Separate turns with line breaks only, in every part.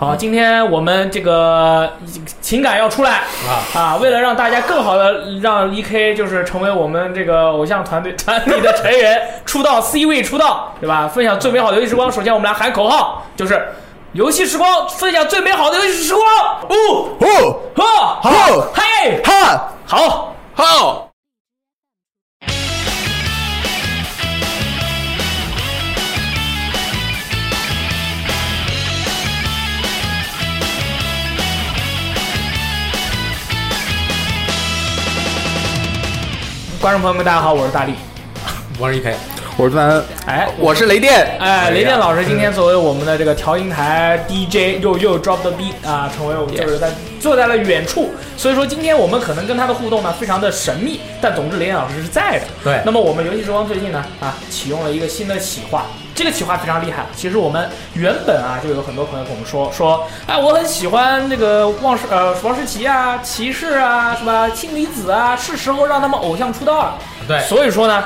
好，今天我们这个情感要出来
啊
啊！为了让大家更好的让 E K 就是成为我们这个偶像团队团体的成员，出道 C 位出道，对吧？分享最美好的游戏时光。首先我们来喊口号，就是游戏时光分享最美好的游戏时光。五、
哦，
呵、
好，
嘿，
哈，
好。
好，
观众朋友们，大家好，我是大力。
我是 EK，
我是三，
哎，
我是雷电，
哎，雷电老师今天作为我们的这个调音台 DJ 又又 drop the beat 啊，成为我们就是在坐在了远处，所以说今天我们可能跟他的互动呢非常的神秘，但总之雷电老师是在的。
对
那么我们游戏之光最近呢啊启用了一个新的企划，这个企划非常厉害。其实我们原本啊就有很多朋友跟我们说说，哎，我很喜欢这个望世呃王世奇啊、骑士啊，是吧？氢离子啊，是时候让他们偶像出道了。
对，
所以说呢，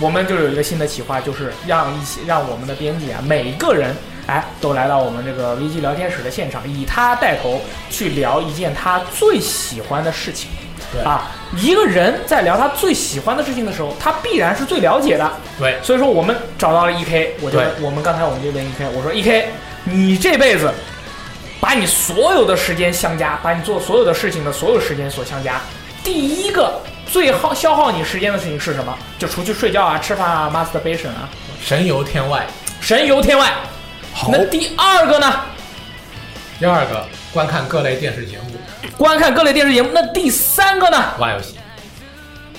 我们就有一个新的企划，就是让一些让我们的编辑啊，每一个人哎都来到我们这个 VG 聊天室的现场，以他带头去聊一件他最喜欢的事情。
对
啊，一个人在聊他最喜欢的事情的时候，他必然是最了解的。
对，
所以说我们找到了 EK，我就我们刚才我们就问 EK，我说 EK，你这辈子把你所有的时间相加，把你做所有的事情的所有时间所相加，第一个最耗消耗你时间的事情是什么？就除去睡觉啊、吃饭啊、masturbation 啊，
神游天外。
神游天外。
好
那第二个呢？
第二个，观看各类电视节目，
观看各类电视节目。那第三个呢？
玩游戏。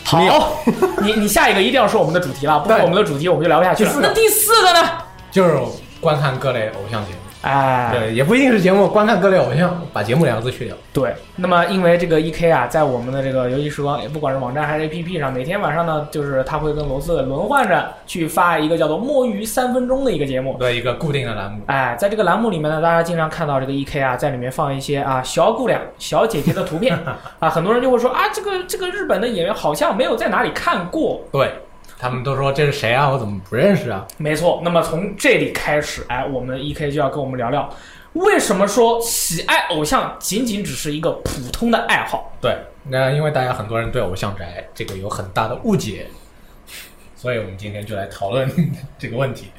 好，你你下一个一定要说我们的主题了，不说我们的主题我们就聊不下去了那第四个呢？
就是观看各类偶像节目。
哎，
对，也不一定是节目，观看各类偶像，把节目两个字去掉。
对，那么因为这个 E K 啊，在我们的这个游戏时光，也不管是网站还是 A P P 上，每天晚上呢，就是他会跟罗斯轮换着去发一个叫做“摸鱼三分钟”的一个节目。
对，一个固定的栏目。
哎，在这个栏目里面呢，大家经常看到这个 E K 啊，在里面放一些啊小姑娘、小姐姐的图片 啊，很多人就会说啊，这个这个日本的演员好像没有在哪里看过。
对，他们都说这是谁啊？我怎么不认识啊？
没错，那么从这里开始，哎，我们 E K 就要跟我们聊聊，为什么说喜爱偶像仅仅只是一个普通的爱好？
对，那因为大家很多人对偶像宅这个有很大的误解，所以我们今天就来讨论这个问题。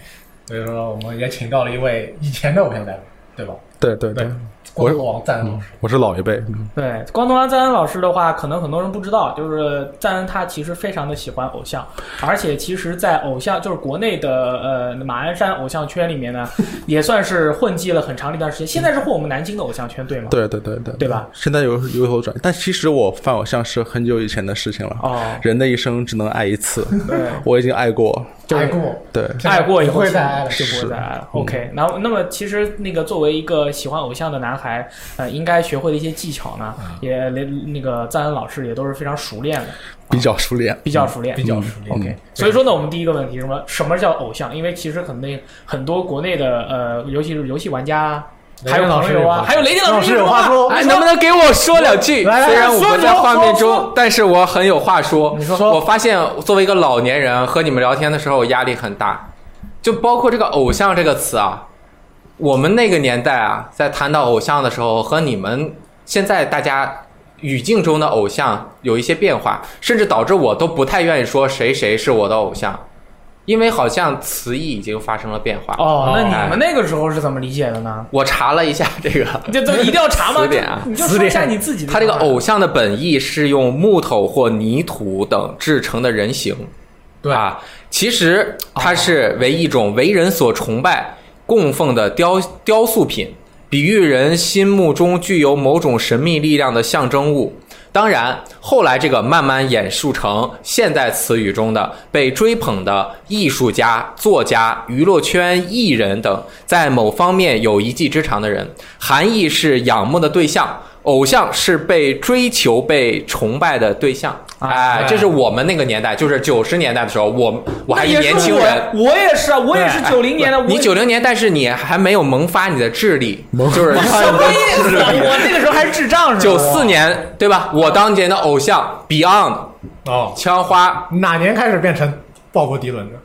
所以说，我们也请到了一位以前的偶像代表，对吧？
对对
对，
我
光头王赞恩老师。
我是老一辈，嗯
对，光头王赞恩老师的话，可能很多人不知道，就是赞恩他其实非常的喜欢偶像，而且其实，在偶像就是国内的呃马鞍山偶像圈里面呢，也算是混迹了很长的一段时间。现在是混我们南京的偶像圈，对吗？
对对对对，
对吧？
现在有有所转，但其实我犯偶像是很久以前的事情了。
哦，
人的一生只能爱一次，
对，
我已经爱过。
就
爱过，
对，
爱过以后
不会再爱了。
就不会再爱了。OK，然后那么其实那个作为一个喜欢偶像的男孩，呃，应该学会的一些技巧呢，也连那个赞恩老师也都是非常熟练的，
比较熟练。
比较熟练，
比较熟练。
OK，所以说呢，我们第一个问题什么什么叫偶像？因为其实肯定很多国内的呃，尤其是游戏玩家啊，还有
老师
朋友啊，还有雷电
老师
师
有话说
哎，能不能给我说两句？虽然我不在画面中，但是我很有话说。
你说
我发现作为一个老年人和你们聊天的时候压力很大，就包括这个“偶像”这个词啊。我们那个年代啊，在谈到偶像的时候，和你们现在大家语境中的偶像有一些变化，甚至导致我都不太愿意说谁谁是我的偶像，因为好像词义已经发生了变化。
哦，那
哎
你们那个时候是怎么理解的呢？
我查了一下这个，
这这一定要查吗？
词典啊
你就说一下你自己的。
它这个偶像的本意是用木头或泥土等制成的人形，
对
啊，其实它是为一种为人所崇拜、供奉的雕雕塑品，比喻人心目中具有某种神秘力量的象征物。当然，后来这个慢慢演述成现代词语中的被追捧的艺术家、作家、娱乐圈艺人等，在某方面有一技之长的人，含义是仰慕的对象。偶像是被追求、被崇拜的对象，
啊
哎，这是我们那个年代，就是九十年代的时候，我我还年轻人，
我也是啊，我也是
哎
九零年的。我
你九零年，但是你还没有萌发你的智力，就是
什么意思？我那个时候还是智障是吧？
九四年对吧？我当年的偶像 Beyond
哦，
枪花，
哪年开始变成鲍勃迪伦的？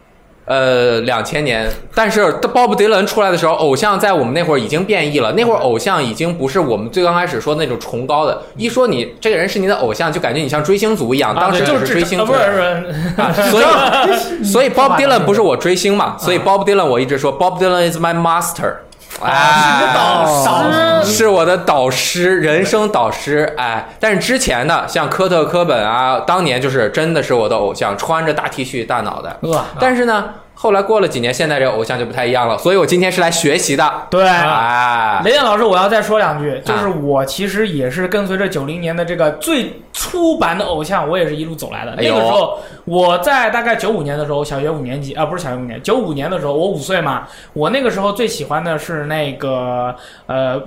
呃，两千年，但是 Bob Dylan 出来的时候，偶像在我们那会儿已经变异了。那会儿偶像已经不是我们最刚开始说的那种崇高的，一说你这个人是你的偶像，就感觉你像追星族一样。当时
啊就是
追星族
啊
所以 所以 Bob Dylan 不是我追星嘛，所以 Bob Dylan 我一直说 Bob Dylan is my master，哎，
导师
是我的导师，人生导师。哎，但是之前的像科特·科本啊，当年就是真的是我的偶像，穿着大 T 恤、大脑袋。
呃，
但是呢，后来过了几年，现在这个偶像就不太一样了。所以我今天是来学习的。
对。
哎，
雷电老师，我要再说两句，就是我其实也是跟随着九零年的这个最初版的偶像，我也是一路走来的。
哎
那个时候，我在大概九五年的时候，小学五年级啊，不是小学五年，九五年的时候，我五岁嘛，我那个时候最喜欢的是那个呃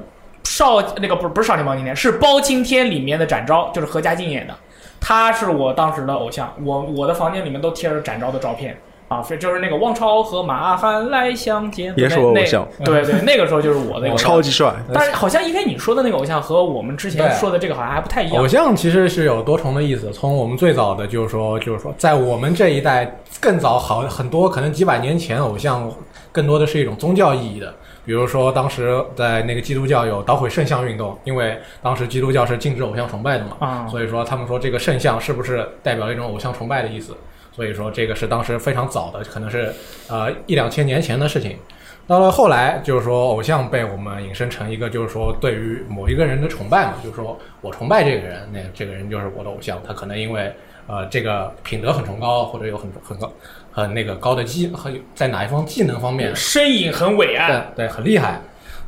少那个不是不是少年包青天，是包青天里面的展昭，就是何家劲演的，他是我当时的偶像，我我的房间里面都贴着展昭的照片。啊，非就是那个汪超和马汉来相见，
也是
那那
我偶像
对对，那个时候就是我的偶像。
超级帅。
但是好像一开始你说的那个偶像和我们之前说的这个好像还不太一样
偶。像其实是有多重的意思。从我们最早的就是说，就是说，在我们这一代更早好很多，可能几百年前，偶像更多的是一种宗教意义的。比如说，当时在那个基督教有捣毁圣像运动，因为当时基督教是禁止偶像崇拜的嘛，
啊
所以说他们说这个圣像是不是代表一种偶像崇拜的意思？所以说这个是当时非常早的，可能是呃一两千年前的事情。到了后来，就是说偶像被我们引申成一个，就是说对于某一个人的崇拜嘛，就是说我崇拜这个人，那这个人就是我的偶像。他可能因为呃这个品德很崇高，或者有很很高很那个高的技，很在哪一方技能方面，
身影很伟岸，
对对，很厉害。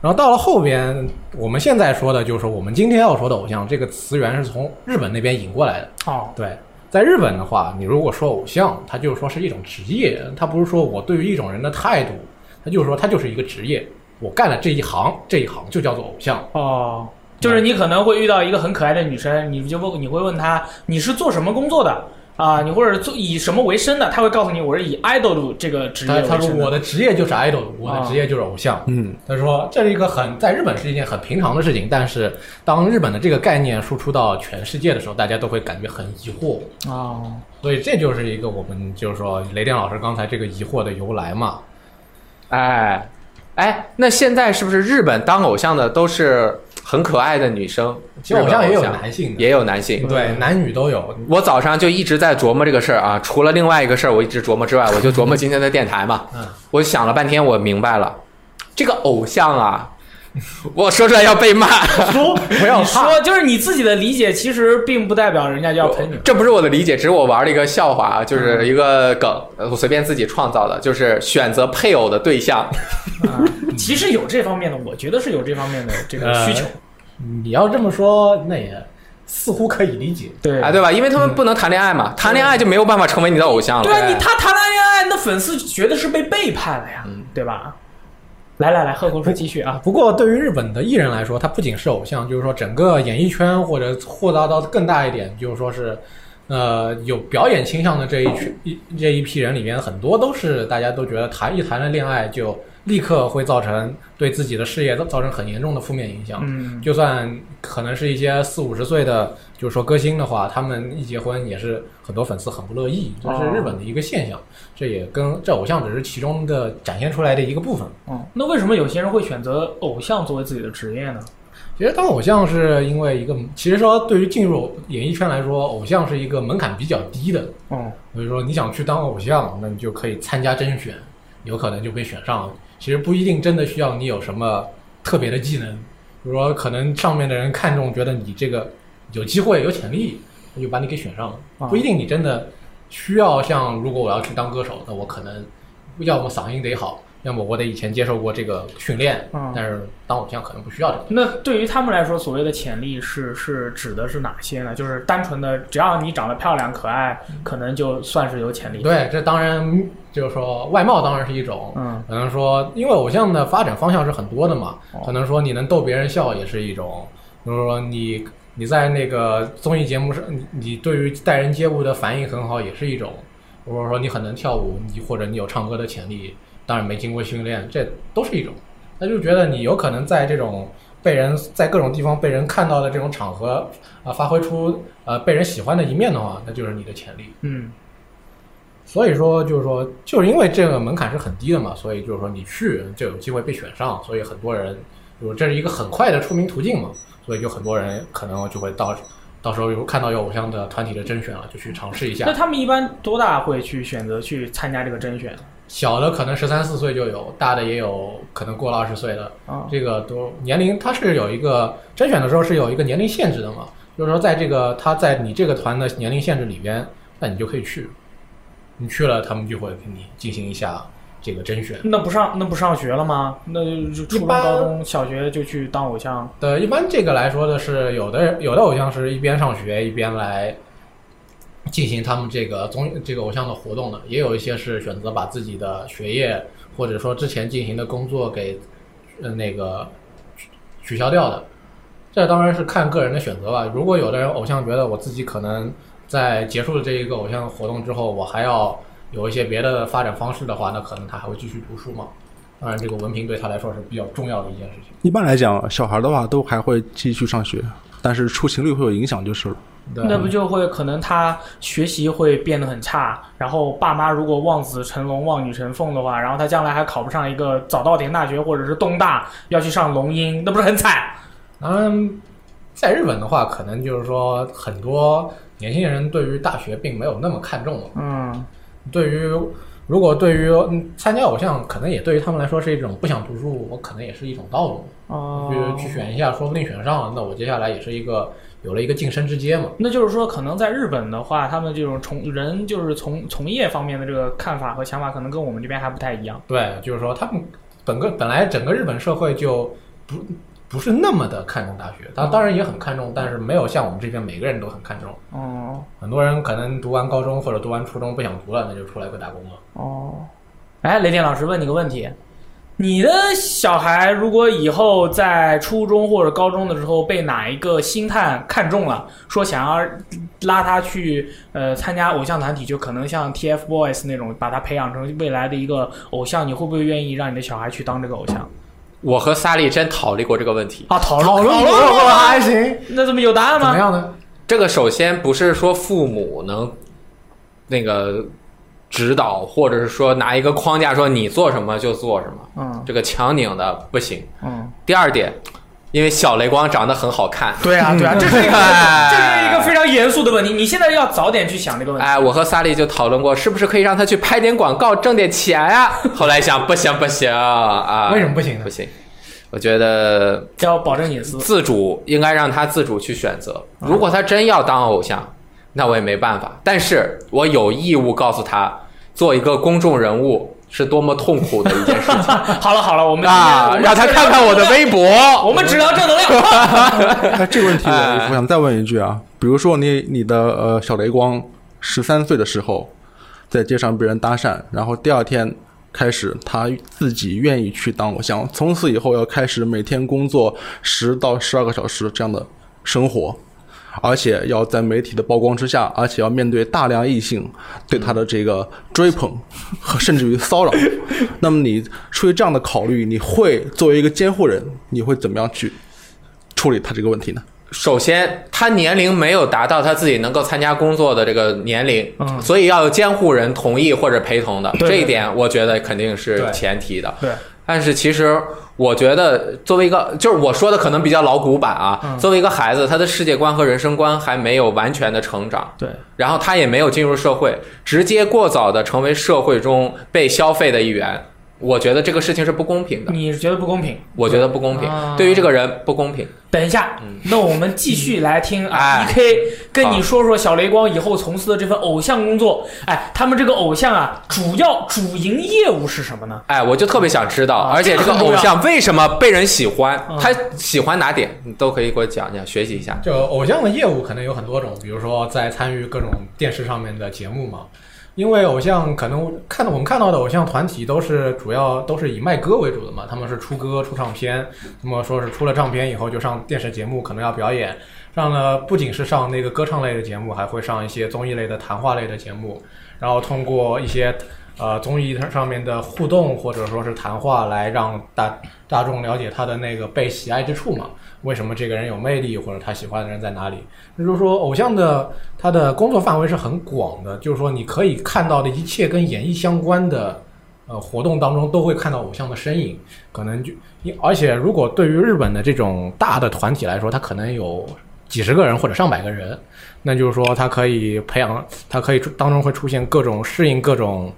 然后到了后边，我们现在说的就是说我们今天要说的偶像这个词源是从日本那边引过来的。
哦，
对，在日本的话，你如果说偶像，他就是说是一种职业，他不是说我对于一种人的态度，他就是说他就是一个职业，我干了这一行，这一行就叫做偶像。
哦，就是你可能会遇到一个很可爱的女生，你就问你会问她你是做什么工作的啊？你或者做以什么为生的？他会告诉你我是以 idol 这个职业
他他说。我的职业就是 idol，我的职业就是偶像。
嗯，
他说这是一个很在日本是一件很平常的事情，但是当日本的这个概念输出到全世界的时候，大家都会感觉很疑惑。
哦，
所以这就是一个我们就是说雷电老师刚才这个疑惑的由来嘛。
哎，哎，那现在是不是日本当偶像的都是很可爱的女生？
其实偶像也有男性的，
也有男性。
对，男女都有。
我早上就一直在琢磨这个事儿啊，除了另外一个事儿我一直琢磨之外，我就琢磨今天的电台嘛。
嗯，
我想了半天，我明白了，这个偶像啊，我说出来要被骂，
说
不要
说就是你自己的理解，其实并不代表人家就要喷你。
这不是我的理解，只是我玩了一个笑话啊，就是一个梗，呃我随便自己创造的，就是选择配偶的对象。
啊，其实有这方面的，我觉得是有这方面的这个需求。
你要这么说，那也似乎可以理解。
对
啊，对吧？因为他们不能谈恋爱嘛，谈恋爱就没有办法成为你的偶像了。
对啊，你他谈了恋爱，那粉丝觉得是被背叛了呀，对吧？来来来，贺国说继续啊。
不过对于日本的艺人来说，他不仅是偶像，就是说整个演艺圈或者扩大到更大一点，就是说是。呃，有表演倾向的这一群一这一批人里面，很多都是大家都觉得谈一谈了恋爱就立刻会造成对自己的事业造造成很严重的负面影响。
嗯，
就算可能是一些四五十岁的，就是说歌星的话，他们一结婚也是很多粉丝很不乐意，这是日本的一个现象。这也跟这偶像只是其中的展现出来的一个部分。
哦，那为什么有些人会选择偶像作为自己的职业呢？
其实当偶像是因为一个，其实说对于进入演艺圈来说，偶像是一个门槛比较低的。
哦，
所以说你想去当偶像，那你就可以参加甄选，有可能就被选上了。其实不一定真的需要你有什么特别的技能，比如说可能上面的人看中，觉得你这个有机会、有潜力，他就把你给选上了。
啊
不一定你真的需要像如果我要去当歌手，那我可能要么嗓音得好，要么我得以前接受过这个训练，
嗯
但是当偶像可能不需要这个。
那对于他们来说，所谓的潜力是是指的是哪些呢？就是单纯的，只要你长得漂亮可爱，可能就算是有潜力。，
对，这当然就是说外貌当然是一种，
嗯，
可能说因为偶像的发展方向是很多的嘛
哦，
可能说你能逗别人笑也是一种，比如说你你在那个综艺节目上，你你对于待人接物的反应很好也是一种，或者说你很能跳舞，你或者你有唱歌的潜力，当然没经过训练，这都是一种。他就觉得你有可能在这种被人在各种地方被人看到的这种场合啊、发挥出呃被人喜欢的一面的话，那就是你的潜力。
嗯，
所以说就是说，就是因为这个门槛是很低的嘛，所以就是说你去就有机会被选上，所以很多人就是这是一个很快的出名途径嘛，所以就很多人可能就会到到时候有看到有偶像的团体的甄选了，就去尝试一下
那。他们一般多大会去选择去参加这个甄选？
小的可能十三四岁就有，大的也有可能过了二十岁的，
啊，
这个都年龄它是有一个甄选的时候是有一个年龄限制的嘛，就是说在这个他在你这个团的年龄限制里边，那你就可以去，你去了他们就会给你进行一下这个甄选。
那不上那不上学了吗？那就初中、高中小学就去当偶像？
对，一般这个来说的是，有的有的偶像是一边上学一边来进行他们这个综这个偶像的活动的，也有一些是选择把自己的学业或者说之前进行的工作给呃那个取消掉的。这当然是看个人的选择吧。如果有的人偶像觉得我自己可能在结束了这一个偶像活动之后，我还要有一些别的发展方式的话，那可能他还会继续读书嘛。当然，这个文凭对他来说是比较重要的一件事情。
一般来讲，小孩的话都还会继续上学，但是出勤率会有影响就是了。
对
那不就会可能他学习会变得很差，然后爸妈如果望子成龙、望女成凤的话，然后他将来还考不上一个早稻田大学或者是东大，要去上龙音，那不是很惨？
嗯，在日本的话，可能就是说很多年轻人对于大学并没有那么看重了。
嗯，
对于如果对于嗯参加偶像，可能也对于他们来说是一种不想读书，我可能也是一种道路。
哦、
去去选一下，说不定选上了，那我接下来也是一个有了一个晋升之阶嘛。
那就是说，可能在日本的话，他们这种从人就是从从业方面的这个看法和想法，可能跟我们这边还不太一样。
对，就是说他们本个本来整个日本社会就不不是那么的看重大学，当当然也很看重，但是没有像我们这边每个人都很看重。
哦
很多人可能读完高中或者读完初中不想读了，那就出来会打工了。
哦，哎，雷电老师问你个问题：你的小孩如果以后在初中或者高中的时候被哪一个星探看中了，说想要拉他去呃参加偶像团体，就可能像 TFBOYS 那种，把他培养成未来的一个偶像，你会不会愿意让你的小孩去当这个偶像？
我和萨利真讨论过这个问题。
啊，讨论
讨论
过
过还行，
那怎么有答案吗？
怎么样呢？
这个首先不是说父母能那个指导，或者是说拿一个框架说你做什么就做什么，
嗯
这个强拧的不行。
嗯，
第二点，因为小雷光长得很好看，
对啊对啊，这是一个
哎
这是一个非常严肃的问题，你现在要早点去想这个问题。
哎，我和萨利就讨论过，是不是可以让他去拍点广告挣点钱呀、后来想，不行不行啊，
为什么不行呢
不？行，我觉得
要保证隐私。
自主应该让他自主去选择。如果他真要当偶像，那我也没办法。但是我有义务告诉他，做一个公众人物是多么痛苦的一件事情
好了好了，我们
啊！让他看看我的微博。
我们只聊正能量。
哎，这个问题我想再问一句啊，比如说你你的呃小雷光十三岁的时候，在街上被人搭讪，然后第二天开始他自己愿意去当偶像，从此以后要开始每天工作十到十二个小时这样的生活。而且要在媒体的曝光之下，而且要面对大量异性对他的这个追捧和甚至于骚扰。那么你出于这样的考虑，你会作为一个监护人，你会怎么样去处理他这个问题呢？
首先，他年龄没有达到他自己能够参加工作的这个年龄，
嗯
所以要有监护人同意或者陪同的。这一点，我觉得肯定是
对
前提的。
对，
但是其实我觉得，作为一个就是我说的可能比较老古板啊，
嗯。
作为一个孩子，他的世界观和人生观还没有完全的成长，
对，
然后他也没有进入社会，直接过早的成为社会中被消费的一员，我觉得这个事情是不公平的。
你是觉得不公平？
我觉得不公平，
啊
对于这个人不公平。
等一下，那我们继续来听啊
哎
，E K 跟你说说小雷光以后从事的这份偶像工作。哎，他们这个偶像啊，主要主营业务是什么呢？
哎，我就特别想知道，
啊
而且这个偶像为什么被人喜欢？
嗯
他喜欢哪点？你都可以给我讲讲，学习一下。
就偶像的业务可能有很多种，比如说在参与各种电视上面的节目嘛。因为偶像可能看到我们看到的偶像团体都是主要都是以卖歌为主的嘛，他们是出歌出唱片，那么说是出了唱片以后就上电视节目，可能要表演，上了不仅是上那个歌唱类的节目，还会上一些综艺类的谈话类的节目，然后通过一些呃综艺上面的互动或者说是谈话，来让大大众了解他的那个被喜爱之处嘛。为什么这个人有魅力，或者他喜欢的人在哪里？那就是说，偶像的他的工作范围是很广的，就是说你可以看到的一切跟演艺相关的呃活动当中，都会看到偶像的身影。可能就，而且如果对于日本的这种大的团体来说，他可能有几十个人或者上百个人，那就是说他可以培养，他可以当中会出现各种适应各种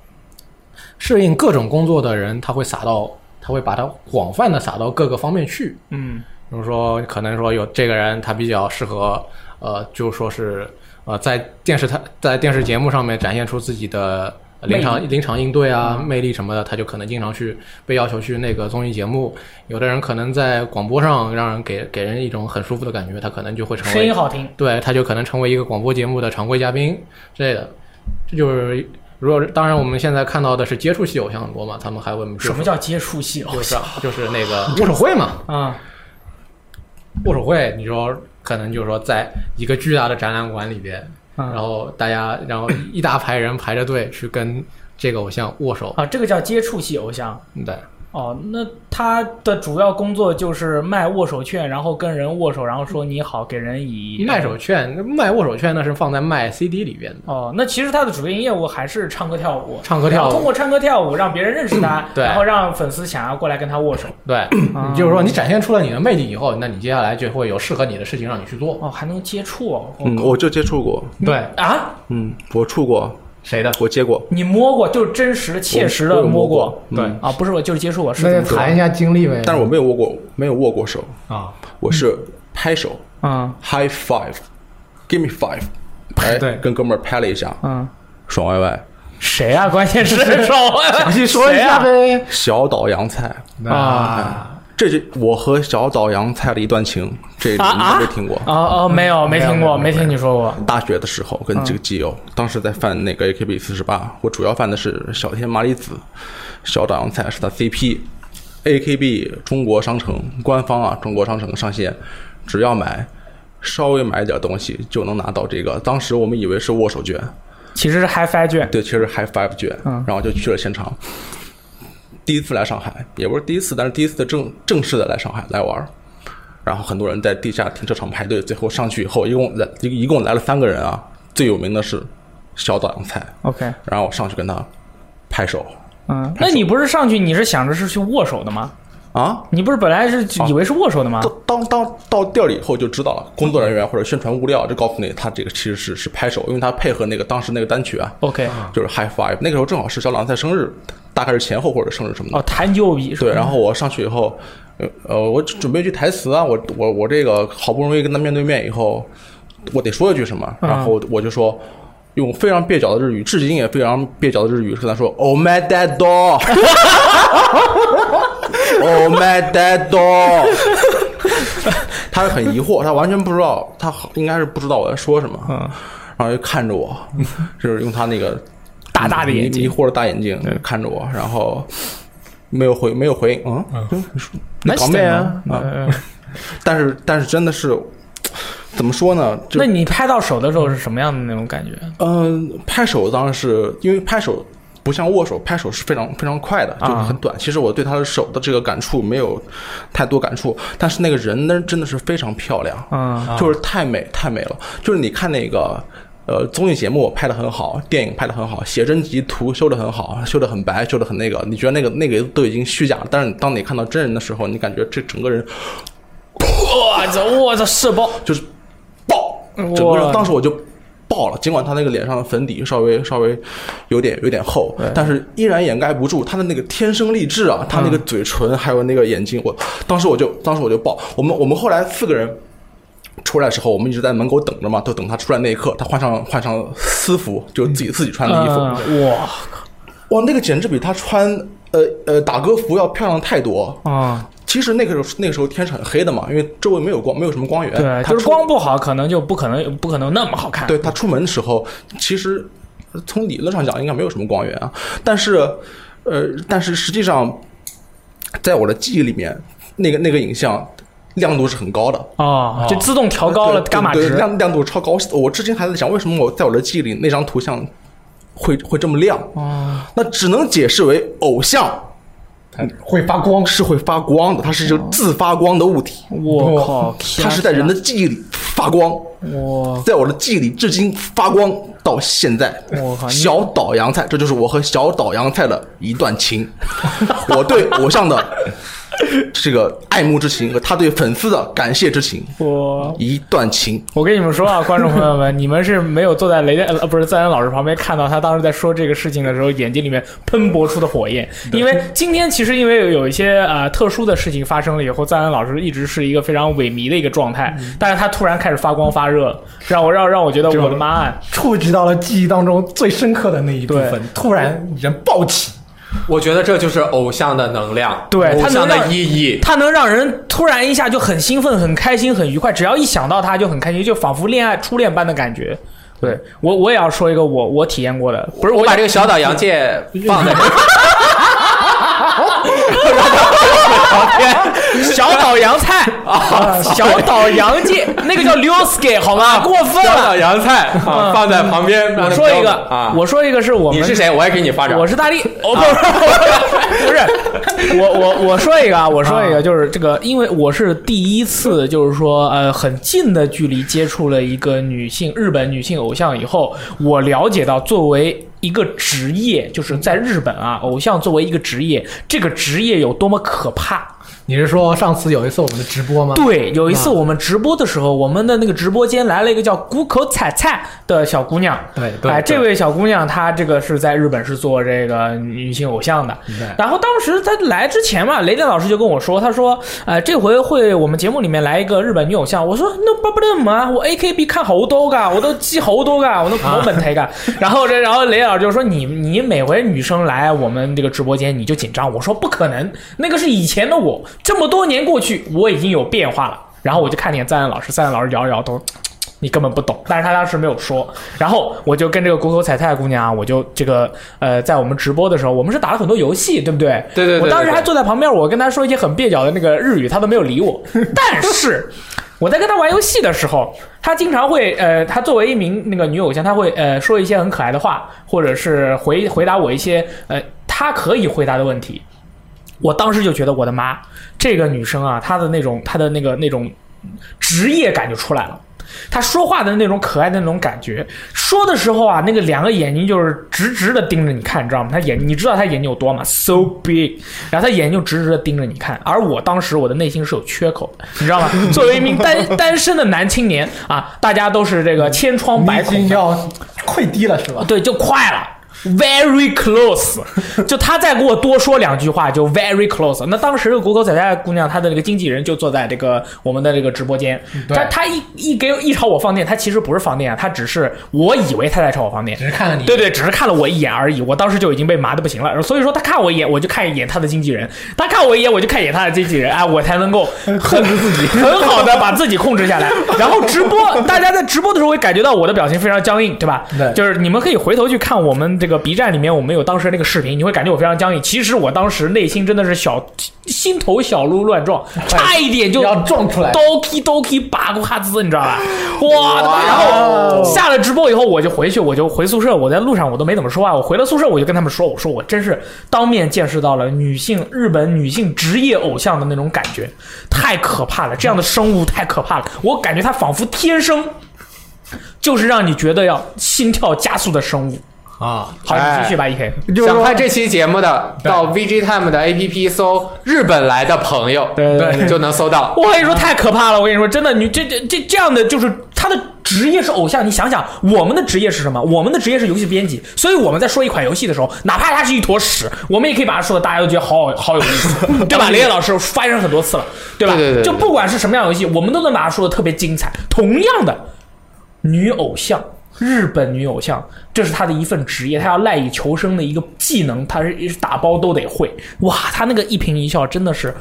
适应各种工作的人，他会撒到，他会把它广泛的撒到各个方面去。
嗯
比如说，可能说有这个人他比较适合，呃，就说是呃，在电视台在电视节目上面展现出自己的临场临场应对啊、魅力什么的，他就可能经常去被要求去那个综艺节目。有的人可能在广播上让人给给人一种很舒服的感觉，他可能就会成为
声音好听。
对，他就可能成为一个广播节目的常规嘉宾之类的。这就是如果当然我们现在看到的是接触系偶像很多嘛，他们还会
什么叫接触系偶
就是
像？
就是那个握手会嘛，
啊，
握手会，你说可能就是说在一个巨大的展览馆里边，
嗯
然后大家，然后一大排人排着队去跟这个偶像握手，
啊，这个叫接触系偶像。
对，
哦，那他的主要工作就是卖握手券，然后跟人握手，然后说你好，给人以
卖手券卖握手券那是放在卖 CD 里边的，
哦，那其实他的主营业务还是唱歌跳舞，
唱歌跳舞
通过唱歌跳舞让别人认识他，
对
然后让粉丝想要过来跟他握手。
对，
啊
你就是说你展现出了你的魅力以后，那你接下来就会有适合你的事情让你去做，
哦，还能接触哦。
嗯，我就接触过，
对，
啊，
嗯，我触过，
谁的？
我接过，
你摸过，就是真实的、切实的
摸
过
过。
对
嗯
啊，不是我，就是接触过，是
那
怎么说
谈一下经历呗。
但是我没有握过，没有握过手，
啊，
我是拍手
嗯
，high five，give me five，哎，
对
跟哥们儿拍了一下，
嗯，
爽歪歪，
谁啊？关键是手，
详细说一下呗。
小岛洋菜，
啊
这是我和小岛洋菜的一段情，这你
啊啊
们没听过？
哦哦，没有，没听过，
没
听你说过。
大学的时候跟这个基友，当时在犯那个 AKB 四十八，我主要犯的是小天麻里子，小岛阳菜是他 CP。AKB 中国商城官方啊，中国商城上线，只要买稍微买点东西就能拿到这个。当时我们以为是握手券，
其实是 HiFi 券。
对，其实是 High Five 券，
嗯
然后就去了现场。第一次来上海，也不是第一次，但是第一次的正正式的来上海来玩儿。然后很多人在地下停车场排队，最后上去以后，一共来一一共来了三个人啊。最有名的是小岛洋菜
，OK，
然后我上去跟他拍手
嗯，那你不是上去你是想着是去握手的吗？
啊。
你不是本来是以为是握手的吗？
当当当到地儿里以后就知道了，工作人员或者宣传物料就告诉你，他这个其实是是拍手，因为他配合那个当时那个单曲啊
，OK，
就是 High Five。那个时候正好是小狼在生日，大概是前后或者生日什么的。
哦，弹旧笔
对，然后我上去以后，呃呃，我准备一句台词啊，我我我这个好不容易跟他面对面以后，我得说一句什么，
嗯
然后我就说。用非常蹩脚的日语，至今也非常蹩脚的日语跟他说：“Oh my dad Oh my dad dog。”他很疑惑，他完全不知道，他应该是不知道我在说什么，
嗯
然后就看着我，就是用他那个
大大的眼睛
迷迷惑的大眼睛看着我，然后没有回没有回应，嗯，嗯你说你搞咩啊？但是但是真的是怎么说呢？就
那你拍到手的时候是什么样的那种感觉？
嗯、拍手当然是因为拍手不像握手，拍手是非常非常快的，就是
啊
很短。其实我对他的手的这个感触没有太多感触，但是那个人呢真的是非常漂亮，
嗯
就是太美太美了。就是你看那个。呃，综艺节目拍的很好，电影拍的很好，写真集图修的很好，修的很白，修的很那个，你觉得那个那个都已经虚假了，但是当你看到真人的时候，你感觉这整个人
我操，我操，射爆！
就是爆，整个人当时我就爆了。尽管他那个脸上的粉底稍微稍微有点有点厚，但是依然掩盖不住他的那个天生丽质啊，他那个嘴唇还有那个眼睛，我当时我就当时我就爆。我们我们后来四个人。出来的时候，我们一直在门口等着嘛，都等他出来那一刻，他换上换上私服，就是自己自己穿的衣服，
嗯哇
哇，那个简直比他穿呃呃打歌服要漂亮太多。
啊！
其实那个时候那个时候天是很黑的嘛，因为周围没有光，没有什么光源。
对，就是
他
光不好，可能就不可能不可能那么好看。
对他出门的时候，其实呃从理论上讲应该没有什么光源啊，但是呃，但是实际上，在我的记忆里面，那个那个影像亮度是很高的。
哦，就自动调高了
对
伽马值。
对亮亮度超高。我至今还在想，为什么我在我的记忆里那张图像会会这么亮。
哦，
那只能解释为偶像
会发光，
是会发光的，它是一个自发光的物体，
我靠，
它是在人的记忆里发光，
我
在我的记忆里至今发光到现在。
我靠，
小岛洋菜，这就是我和小岛洋菜的一段情，我对偶像的 这个爱慕之情和他对粉丝的感谢之情，
我
一段情。
我跟你们说啊，观众朋友们，你们是没有坐在雷电呃不是赞恩老师旁边看到他当时在说这个事情的时候，眼睛里面喷薄出的火焰。因为今天其实因为有一些呃特殊的事情发生了以后，赞恩老师一直是一个非常萎靡的一个状态，但是他突然开始发光发热了，让我让让我觉得我的妈呀！
触及到了记忆当中最深刻的那一部分，突然人暴起。
我觉得这就是偶像的能量，
对
偶像的意义。
他能让人突然一下就很兴奋、很开心、很愉快，只要一想到他就很开心，就仿佛恋爱初恋般的感觉。对我，我也要说一个我我体验过的，不是
我
我
把这个小岛洋介放在
小岛洋菜啊，小岛洋介那个叫 l i o s k y 好吗？过分
小岛
了。
洋菜啊，放在旁边。
我说一个
啊，
我说一个是我们
你是谁？我也给你发展。
我是大力，哦不是不是，我我我说一个啊，我说一个，就是这个，因为我是第一次，就是说呃很近的距离接触了一个女性日本女性偶像以后，我了解到作为。一个职业，就是在日本啊，偶像作为一个职业，这个职业有多么可怕。
你是说上次有一次我们的直播吗？
对，有一次我们直播的时候，我们的那个直播间来了一个叫谷口彩菜的小姑娘。
对对
哎，这位小姑娘她这个是在日本是做这个女性偶像的。
对
然后当时她来之前嘛，雷电老师就跟我说，他说，呃，这回会我们节目里面来一个日本女偶像。我说 No problem 啊，我 AKB 看好多噶，我都记好多噶，我都冇问题噶。然后这，然后雷电老师就说，你你每回女生来我们这个直播间你就紧张。我说不可能，那个是以前的我，这么多年过去，我已经有变化了。然后我就看见赞恩老师，赞恩老师摇了摇头。你根本不懂，但是他当时没有说，然后我就跟这个谷口彩菜姑娘啊，我就这个呃，在我们直播的时候，我们是打了很多游戏，对不对？
对对对
我当时还坐在旁边，我跟他说一些很蹩脚的那个日语，他都没有理我。但是我在跟他玩游戏的时候，他经常会呃，他作为一名那个女偶像，他会呃说一些很可爱的话，或者是回回答我一些呃他可以回答的问题。我当时就觉得我的妈，这个女生啊，她的那种她的那个那种职业感就出来了。她说话的那种可爱的那种感觉，说的时候啊，那个两个眼睛就是直直的盯着你看，你知道吗？她眼，你知道她眼睛有多吗？So big，然后她眼睛就直直的盯着你看。而我当时我的内心是有缺口的，你知道吗？作为一名单单身的男青年啊，大家都是这个千疮百孔
要溃堤了是吧？
对，就快了。Very close，就他再给我多说两句话，就 very close。那当时这个谷口彩彩姑娘她的这个经纪人就坐在这个我们的这个直播间，
对
他他一一给一朝我放电，她其实不是放电啊，他只是我以为她在朝我放电
只，是看了你，
对对，只是看了我一眼而已。我当时就已经被麻的不行了，所以说她看我一眼，我就看一眼她的经纪人；她看我一眼，我就看一眼她的经纪人。哎，我才能够
控制自己。
很好的把自己控制下来。然后直播，大家在直播的时候会感觉到我的表情非常僵硬，对吧？
对
就是你们可以回头去看我们这个 B 站里面，我们有当时那个视频，你会感觉我非常僵硬。其实我当时内心真的是小心头小鹿乱撞，差一点就
要撞出来
doki doki 八个哈兹，你知道吧？哇！然后下了直播以后，我就回去，我就回宿舍。我在路上我都没怎么说话，我回了宿舍我就跟他们说，我说我真是当面见识到了女性日本女性职业偶像的那种感觉，太可怕了！这样的生物太可怕了，我感觉它仿佛天生就是让你觉得要心跳加速的生物。
啊，
好，你继续吧，E K。
就是说
想看这期节目的，
对
到 VG Time 的 APP 搜“日本来的朋友”，
对对对
就能搜到。
我跟你说太可怕了！我跟你说，真的，你这这这这样的就是他的职业是偶像。你想想，我们的职业是什么？我们的职业是游戏编辑，所以我们在说一款游戏的时候，哪怕它是一坨屎，我们也可以把它说的大家都觉得好好有意思，对吧？雷叶老师发生很多次了，对吧？
对对对对
就不管是什么样的游戏，我们都能把它说的特别精彩。同样的，女偶像。日本女偶像，这是她的一份职业，她要赖以求生的一个技能，她是打包都得会。哇，她那个一颦一笑真的是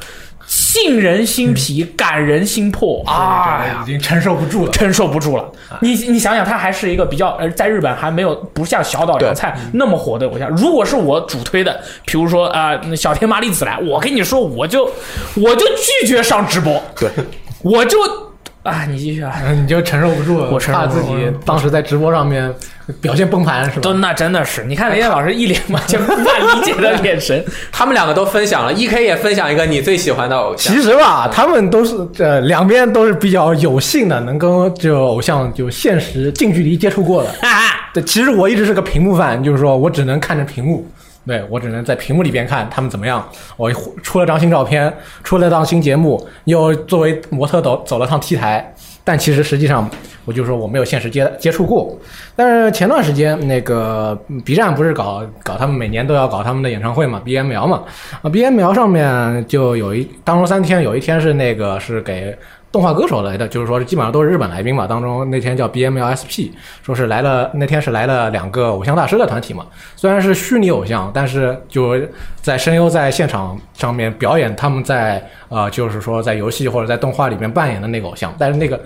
沁人心脾、感人心魄啊！
哎已经承受不住了。
承受不住了。你你想想，他还是一个比较呃，在日本还没有不像小岛洋菜那么火的偶像。如果是我主推的，比如说啊、呃小天麻里子来，我跟你说，我就我就拒绝上直播，
对，
我就啊，你继续啊。
嗯，你就承受不住了，
我承受
怕自己当时在直播上面表现崩盘是吧？
都那真的是，你看雷电老师一脸完全无法理解的眼神。
他们两个都分享了，E K 也分享一个你最喜欢的偶像
其。实吧，他们都是呃两边都是比较有幸的，能跟就偶像就现实近距离接触过的。对，其实我一直是个屏幕范，就是说我只能看着屏幕，对我只能在屏幕里边看他们怎么样。我出了张新照片，出了档新节目，又作为模特走走了趟 T 台，但其实实际上我就说我没有现实接接触过。但是前段时间那个 B 站不是搞搞他们每年都要搞他们的演唱会嘛，BML 嘛，啊 BML 上面就有一当中三天，有一天是那个是给。动画歌手来的，就是说基本上都是日本来宾嘛。当中那天叫 BMLSP，说是来了，那天是来了两个偶像大师的团体嘛。虽然是虚拟偶像，但是就在声优在现场上面表演他们在呃，就是说在游戏或者在动画里面扮演的那个偶像。但是那个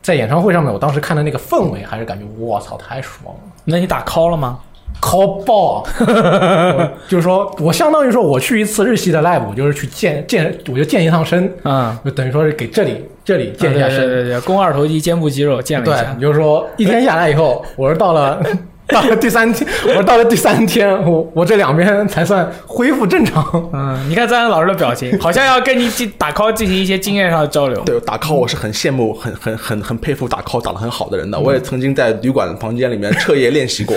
在演唱会上面，我当时看的那个氛围，还是感觉我操太爽了。
那你打 call 了吗？
靠爆！我 就是说我相当于说我去一次日系的 live，我就是去健健，我就健一趟身，
嗯，
就等于说是给这里这里健一下
对
身。
对对对，肱二头肌、肩部肌肉健了一
对
下，。
你就是说一天下来以后，我是到了 到了第三天，我到了第三天，我我这两边才算恢复正常。
嗯，你看赞恩老师的表情，好像要跟你进打 call 进行一些经验上的交流。
对打 call 我是很羡慕、很很很很佩服打 call 打得很好的人的。我也曾经在旅馆房间里面彻夜练习过，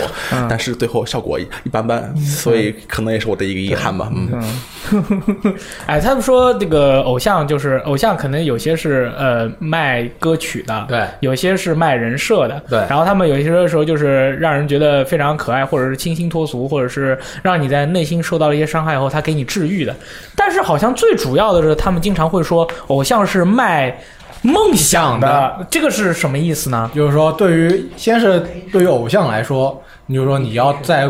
但是最后效果一一般般，所以可能也是我的一个遗憾吧。嗯，
哎，他们说这个偶像就是偶像，可能有些是呃卖歌曲的，
对
有些是卖人设的，
对
然后他们有些时候就是让人觉得非常可爱，或者是清新脱俗，或者是让你在内心受到了一些伤害以后，他给你治愈的。但是好像最主要的是，他们经常会说偶像是卖梦想的，这个是什么意思呢？
就是说，对于先是对于偶像来说，你就说你要在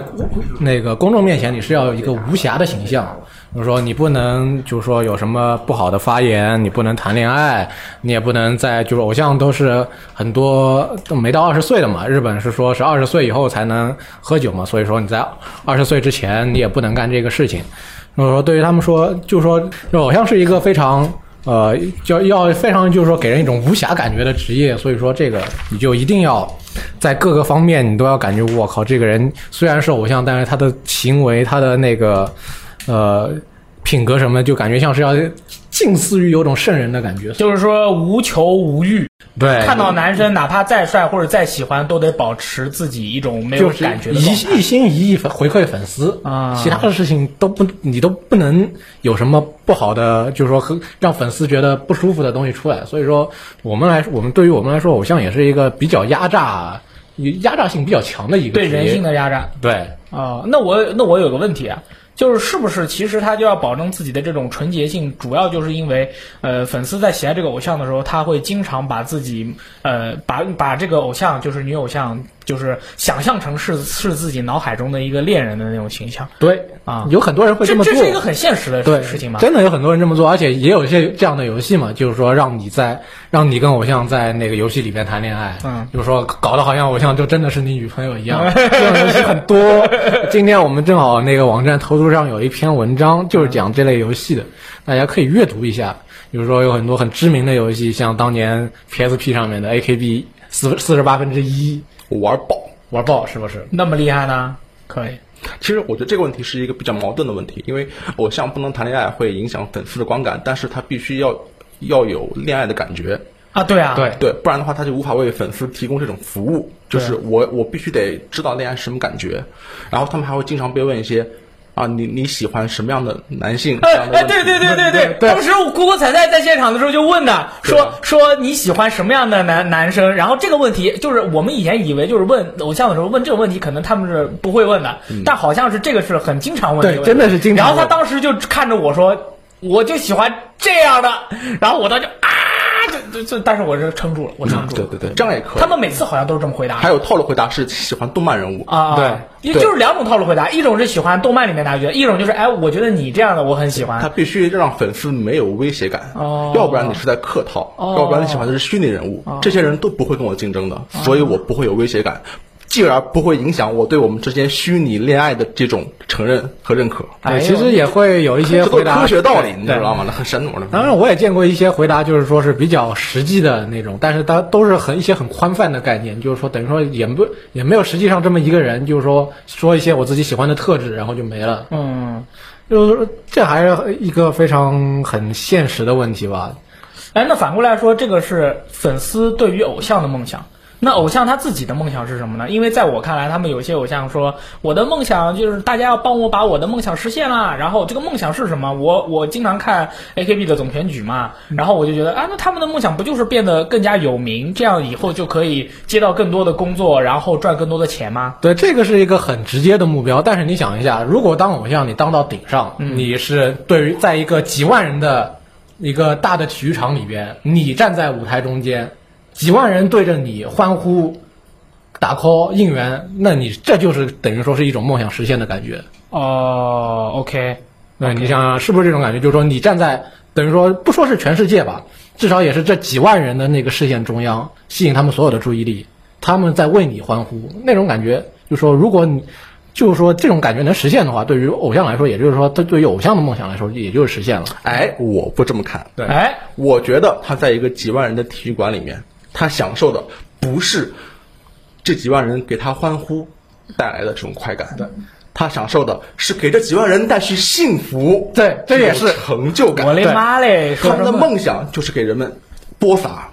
那个公众面前，你是要有一个无瑕的形象。就是说，你不能就是说有什么不好的发言，你不能谈恋爱，你也不能在就是偶像都是很多都没到二十岁的嘛，日本是说是二十岁以后才能喝酒嘛，所以说你在二十岁之前你也不能干这个事情。那么说，对于他们说，就是说，偶像是一个非常呃，就要非常就是说给人一种无暇感觉的职业，所以说这个你就一定要在各个方面你都要感觉我靠，这个人虽然是偶像，但是他的行为、他的那个呃品格什么的，就感觉像是要近似于有种圣人的感觉。
就是说无求无欲，
对，
看到男生哪怕再帅或者再喜欢，都得保持自己一种没有
就是
感觉的
一一心一意回馈粉丝
啊
其他的事情都不你都不能有什么不好的，就是说和让粉丝觉得不舒服的东西出来。所以说，我们来我们对于我们来说，偶像也是一个比较压榨、压榨性比较强的一个
对人性的压榨。
对。
啊、那我那我有个问题啊，就是是不是其实他就要保证自己的这种纯洁性，主要就是因为呃粉丝在喜爱这个偶像的时候，他会经常把自己呃把把这个偶像就是女偶像就是想象成是是自己脑海中的一个恋人的那种形象
对
啊
有很多人会这么做，
这这是一个很现实的
对
事情嘛。
真的有很多人这么做，而且也有一些这样的游戏嘛，就是说让你在让你跟偶像在那个游戏里边谈恋爱，
嗯，
就是说搞得好像偶像就真的是你女朋友一样，这种游戏很多。今天我们正好那个网站头图上有一篇文章，就是讲这类游戏的，大家可以阅读一下。比如说有很多很知名的游戏，像当年 PSP 上面的 AKB 四四十八分之一
我玩爆。
玩爆，是不是？
那么厉害呢？可以。
其实我觉得这个问题是一个比较矛盾的问题，因为偶像不能谈恋爱会影响粉丝的观感，但是他必须要要有恋爱的感觉，
啊，对啊，
对
对，不然的话他就无法为粉丝提供这种服务。就是我我必须得知道恋爱是什么感觉，然后他们还会经常被问一些啊，你你喜欢什么样的男性？
哎哎，对对对对对，当时我姑姑彩彩在现场的时候就问的，说说你喜欢什么样的男男生？然后这个问题就是我们以前以为就是问偶像的时候问这种问题，可能他们是不会问的，但好像是这个是很经常问的
真的是经常
然后他当时就看着我说，我就喜欢这样的，然后我当时就啊，就就就，但是我是撑住了，我撑住了。
对对对，这样也可以。
他们每次好像都是这么回答。
还有套路回答是喜欢动漫人物，
啊，
对
也就是两种套路回答，一种是喜欢动漫里面的角色，一种就是哎，我觉得你这样的我很喜欢他。
必须让粉丝没有威胁感，
哦
要不然你是在客套，
哦
要不然你喜欢的是虚拟人物，这些人都不会跟我竞争的，所以我不会有威胁感。继而不会影响我对我们之间虚拟恋爱的这种承认和认可。
哎
其实也会有一些回答
科学道理，你知道吗？那很神我的。
当然，我也见过一些回答，就是说是比较实际的那种，但是它都是很一些很宽泛的概念，就是说等于说也不也没有实际上这么一个人，就是说说一些我自己喜欢的特质，然后就没了。
嗯，
就是说这还是一个非常很现实的问题吧。
哎，那反过来说，这个是粉丝对于偶像的梦想。那偶像他自己的梦想是什么呢？因为在我看来，他们有些偶像说，我的梦想就是大家要帮我把我的梦想实现啦。然后这个梦想是什么？我我经常看 AKB 的总选举嘛，然后我就觉得啊，那他们的梦想不就是变得更加有名，这样以后就可以接到更多的工作，然后赚更多的钱吗？
对，这个是一个很直接的目标。但是你想一下，如果当偶像，你当到顶上，你是对于在一个几万人的一个大的体育场里边，你站在舞台中间，几万人对着你欢呼、打 call 应援，那你这就是等于说是一种梦想实现的感觉。
哦，OK，
那，你想想是不是这种感觉？就是说你站在等于说不说是全世界吧，至少也是这几万人的那个视线中央，吸引他们所有的注意力，他们在为你欢呼，那种感觉，就是说如果你就是说这种感觉能实现的话，对于偶像来说，也就是说，他对于偶像的梦想来说，也就是实现了。
哎，我不这么看。
对
哎，
我觉得他在一个几万人的体育馆里面，他享受的不是这几万人给他欢呼带来的这种快感，对，他享受的是给这几万人带去幸福，
对这也是
成就感。
我的妈嘞！
他们的梦想就是给人们播撒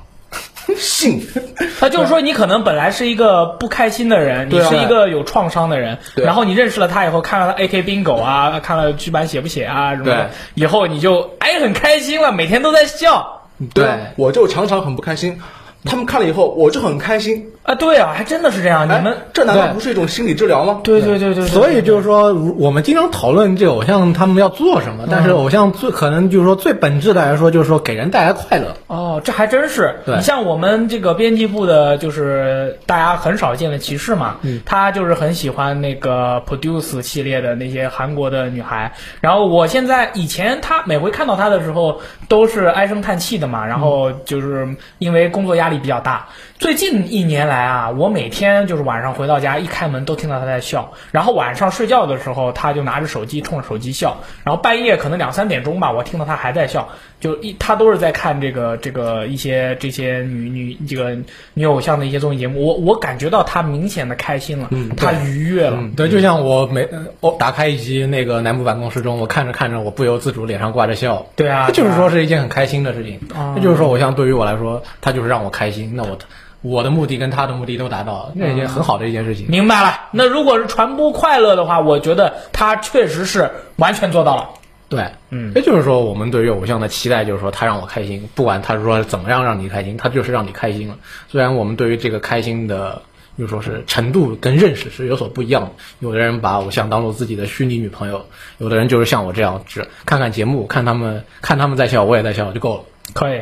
幸福。
他就是说，你可能本来是一个不开心的人，你是一个有创伤的人，
对
然后你认识了他以后，看了他 AK bingo 啊，看了剧版写不写啊什么的
对，
以后你就哎很开心了，每天都在笑
对啊，我就常常很不开心。他们看了以后，我就很开心。
啊，对啊，还真的是这样，你们
哎，这难道不是一种心理治疗吗？
对对对对，
所以就是说，我们经常讨论这个偶像他们要做什么，但是偶像最可能就是说最本质的来说，就是说给人带来快乐。
哦，这还真是。
对
你像我们这个编辑部的，就是大家很少见的骑士嘛，他就是很喜欢那个 Produce 系列的那些韩国的女孩。然后我现在以前他每回看到他的时候都是唉声叹气的嘛，然后就是因为工作压力力比较大。最近一年来啊，我每天就是晚上回到家一开门都听到他在笑，然后晚上睡觉的时候他就拿着手机冲着手机笑，然后半夜可能两三点钟吧，我听到他还在笑，就一他都是在看这个这个一些这些女女这个女偶像的一些综艺节目，我我感觉到他明显的开心了，他愉悦了，
嗯，对，就像我每呃哦打开一集那个南部办公室中，我看着看着，我不由自主脸上挂着笑。
对啊
这就是说是一件很开心的事情。
啊
就是说，偶像对于我来说，他就是让我开心。那我我的目的跟他的目的都达到了，那一件很好的一件事情。
明白了。那如果是传播快乐的话，我觉得他确实是完全做到了。
对，
嗯
也就是说我们对于偶像的期待，就是说他让我开心，不管他说怎么样让你开心，他就是让你开心了。虽然我们对于这个开心的。就说是程度跟认识是有所不一样的，有的人把偶像当做自己的虚拟女朋友，有的人就是像我这样，只看看节目，看他们看他们在笑，我也在笑就够了。
可以，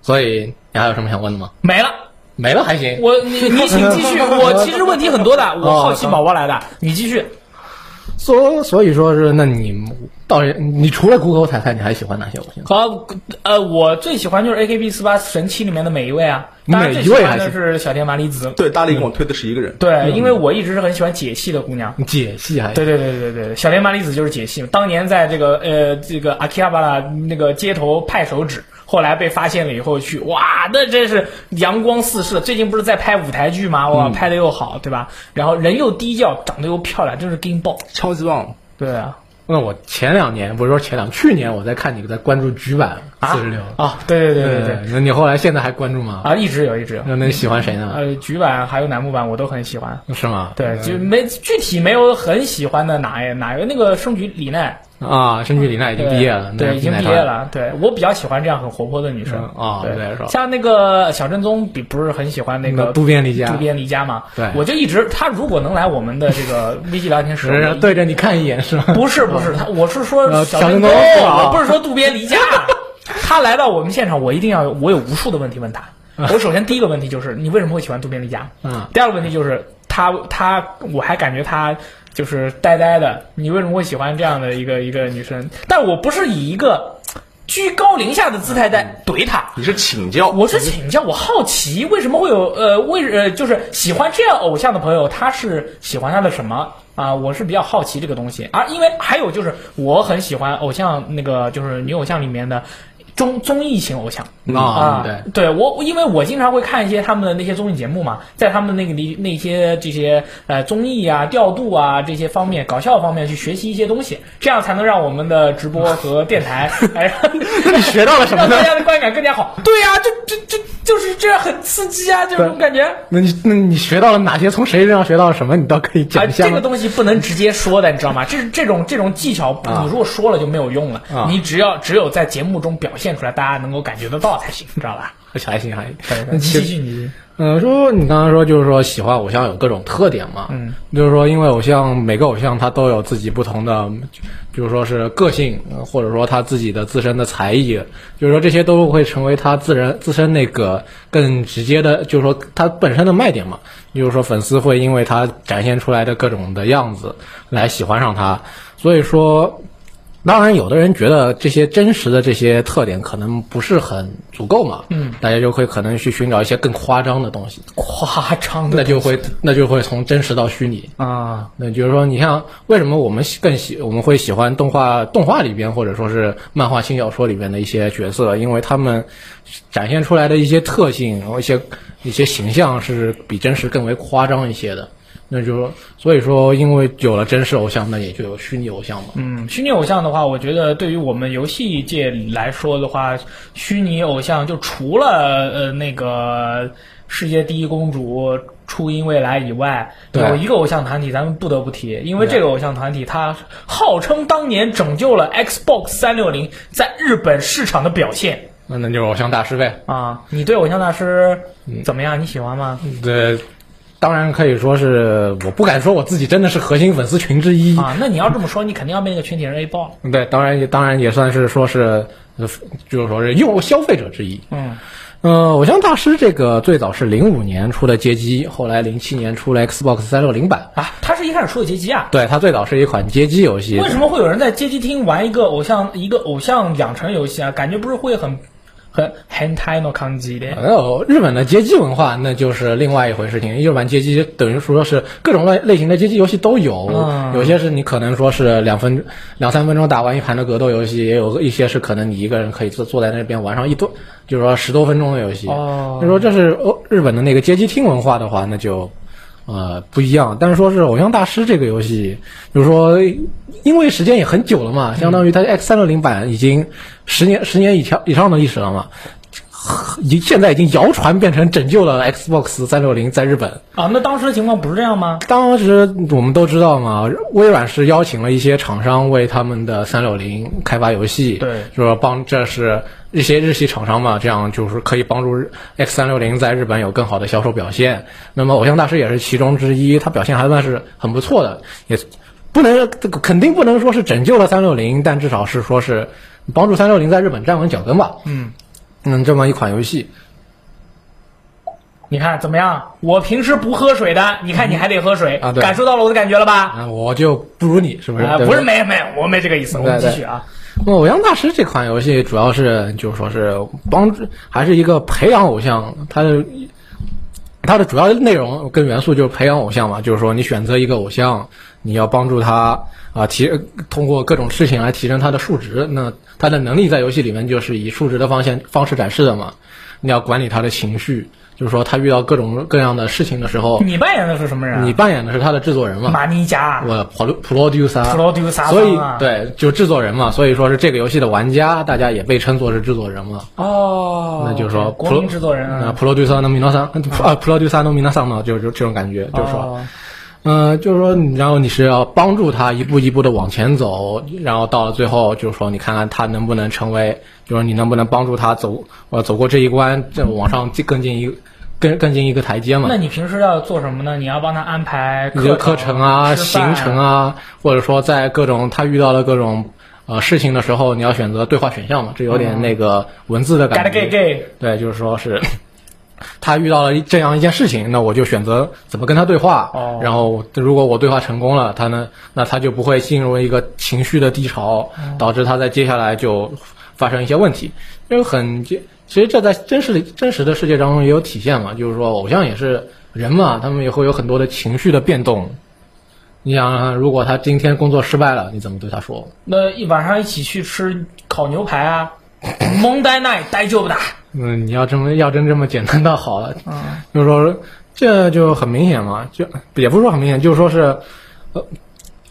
所以你还有什么想问的吗？
没了。
没了还行。
我你你请继续，我其实问题很多的，我好奇宝宝来的，你继续。
所所以说是，那你到底你除了谷口彩菜，你还喜欢哪些偶像？
好，呃，我最喜欢就是 AKB 四八神七里面的每一位啊，当然
每
最喜欢
一位还是
的是小田麻里子。
对，大力跟我推的是一个人。
对，因为我一直是很喜欢解系的姑娘。
解析还
对对对对对对，小田麻里子就是解系，当年在这个呃这个阿基亚巴拉那个街头派手指，后来被发现了以后去，哇，那真是阳光四射。最近不是在拍舞台剧吗？哇，拍的又好，对吧？然后人又低调，长得又漂亮，真是劲爆。
超级棒！
对啊，
那我前两年不是说前两，去年我在看你在关注局版四十六
啊，对对对对对，
那你后来现在还关注吗？
啊，一直有，一直有。
那那你喜欢谁呢？
呃，局版还有楠木版我都很喜欢。
是吗？
对，就没具体没有很喜欢的哪一哪一个那个生局李奈，
啊，申菊李娜已经毕业了，
对，已经毕业。了。对我比较喜欢这样很活泼的女生
嗯啊
对
对是吧
像那个小正宗，比不是很喜欢那个
渡边离家
渡边离家嘛？
对
我就一直他如果能来我们的这个微信聊天室，
对着你看一眼是吗？
不是不是 他，我是说
呃
小正宗，我不是说渡边离家。他来到我们现场，我一定要我有无数的问题问他。我首先第一个问题就是你为什么会喜欢渡边离家？
嗯，
第二个问题就是他他我还感觉他就是呆呆的，你为什么会喜欢这样的一个一个女生？但我不是以一个居高临下的姿态在怼他。
你是请教，
我是请教，我好奇为什么会有呃为呃就是喜欢这样偶像的朋友，他是喜欢他的什么啊？我是比较好奇这个东西，而因为还有就是我很喜欢偶像那个就是女偶像里面的综综艺型偶像。
啊，对。
对我，因为我经常会看一些他们的那些综艺节目嘛，在他们那个里那些这些呃综艺啊、调度啊这些方面、搞笑方面去学习一些东西，这样才能让我们的直播和电台 哎，
你学到了什么呢
让大家的观感更加好。对呀、就就就就是这样很刺激啊，这种感觉。
那你那你学到了哪些？从谁身上学到了什么？你倒可以
啊，
讲一下吗
这个？东西不能直接说的，你知道吗？这是这种这种技巧，
啊
你如果说了就没有用了。
啊
你只要只有在节目中表现出来，大家能够感觉得到才行，知道吧？
还行还行。
继续，你
嗯，说你刚刚说就是说喜欢偶像有各种特点嘛，
嗯，
就是说因为偶像每个偶像他都有自己不同的，比如说是个性，呃或者说他自己的自身的才艺，就是说这些都会成为他自然自身那个更直接的，就是说他本身的卖点嘛，就是说粉丝会因为他展现出来的各种的样子来喜欢上他，所以说。当然，有的人觉得这些真实的这些特点可能不是很足够嘛，
嗯，
大家就会可能去寻找一些更夸张的东西，
夸张的
那就会那就会从真实到虚拟。
啊，
那就是说，你像为什么我们更喜我们会喜欢动画动画里边或者说是漫画轻小说里边的一些角色，因为他们展现出来的一些特性，然后一些一些形象是比真实更为夸张一些的。那就是说，所以说，因为有了真实偶像，那也就有虚拟偶像嘛。
嗯，虚拟偶像的话，我觉得对于我们游戏界来说的话，虚拟偶像就除了呃那个世界第一公主初音未来以外，有一个偶像团体咱们不得不提，因为这个偶像团体它号称当年拯救了 Xbox 三六零在日本市场的表现
那那就是偶像大师呗。
啊！你对偶像大师怎么样？你喜欢吗？
对，当然可以说是，我不敢说我自己真的是核心粉丝群之一。
啊，那你要这么说，你肯定要被那个群体人 A 爆了。
对，当然也当然也算是说是，呃就是说是用消费者之一。
嗯
呃，偶像大师这个最早是零五年出的街机，后来零七年出了 Xbox 三六零版。
啊，它是一开始出的街机啊。
对，它最早是一款街机游戏。
为什么会有人在街机厅玩一个偶像一个偶像养成游戏啊？感觉不是会很很 hentai no 抗击的？
还有日本的街机文化，那就是另外一回事情。日本街机等于说是各种类类型的街机游戏都有，
嗯
有些是你可能说是两分两三分钟打完一盘的格斗游戏，也有一些是可能你一个人可以坐坐在那边玩上一多，就是说十多分钟的游戏。
哦
就说这是欧日本的那个街机厅文化的话，那就呃不一样。但是说是偶像大师这个游戏，就是说因为时间也很久了嘛，相当于它 X 三六零版已经十年十年以上以上的历史了嘛。已经现在已经谣传变成拯救了 Xbox 三六零在日本。
啊，那当时的情况不是这样吗？
当时我们都知道嘛，微软是邀请了一些厂商为他们的三六零开发游戏，
对
就是说帮这是一些日系厂商嘛，这样就是可以帮助 X 三六零在日本有更好的销售表现。那么偶像大师也是其中之一，他表现还算是很不错的，也不能肯定不能说是拯救了三六零，但至少是说是帮助三六零在日本站稳脚跟吧。
嗯，
嗯，这么一款游戏，
你看怎么样？我平时不喝水的，你看你还得喝水，
啊对
感受到了我的感觉了吧？
啊，我就不如你，是不是？
不是没没，我没这个意思，我们继续啊。
那《偶像大师》这款游戏主要是就是说是帮助，还是一个培养偶像，它的它的主要内容跟元素就是培养偶像嘛，就是说你选择一个偶像，你要帮助他啊提通过各种事情来提升他的数值，那他的能力在游戏里面就是以数值的方向方式展示的嘛，你要管理他的情绪，就是说他遇到各种各样的事情的时候，
你扮演的是什么人啊？
你扮演的是他的制作人嘛，
马尼加
我 pro producer
Producer
所以
啊
对，就制作人嘛，所以说是这个游戏的玩家，大家也被称作是制作人嘛。
哦，
那就是说
国民制作人
那
啊，
producer の皆さん啊，producer の皆さん呢，就是就这种感觉，就是说，
哦
嗯、就是说，然后你是要帮助他一步一步的往前走，然后到了最后，就是说，你看看他能不能成为，就是你能不能帮助他走，呃，走过这一关，再往上更进一更更进一个台阶嘛
那。你平时要做什么呢？你要帮他安排
一个课程啊、行程啊，或者说在各种他遇到了各种呃事情的时候，你要选择对话选项嘛，这有点那个文字的感觉。对，就是说是他遇到了这样一件事情，那我就选择怎么跟他对话。
哦
然后如果我对话成功了，他呢，那他就不会进入一个情绪的低潮，导致他在接下来就发生一些问题，这个很其实这在真实的真实的世界当中也有体现嘛，就是说偶像也是人嘛，他们也会有很多的情绪的变动。你想想，如果他今天工作失败了，你怎么对他说？
那一晚上一起去吃烤牛排啊，蒙呆奈呆就不打。
嗯，你要这么要真这么简单倒好了，
嗯，
就是说这就很明显嘛，就也不是说很明显，就是说是，呃，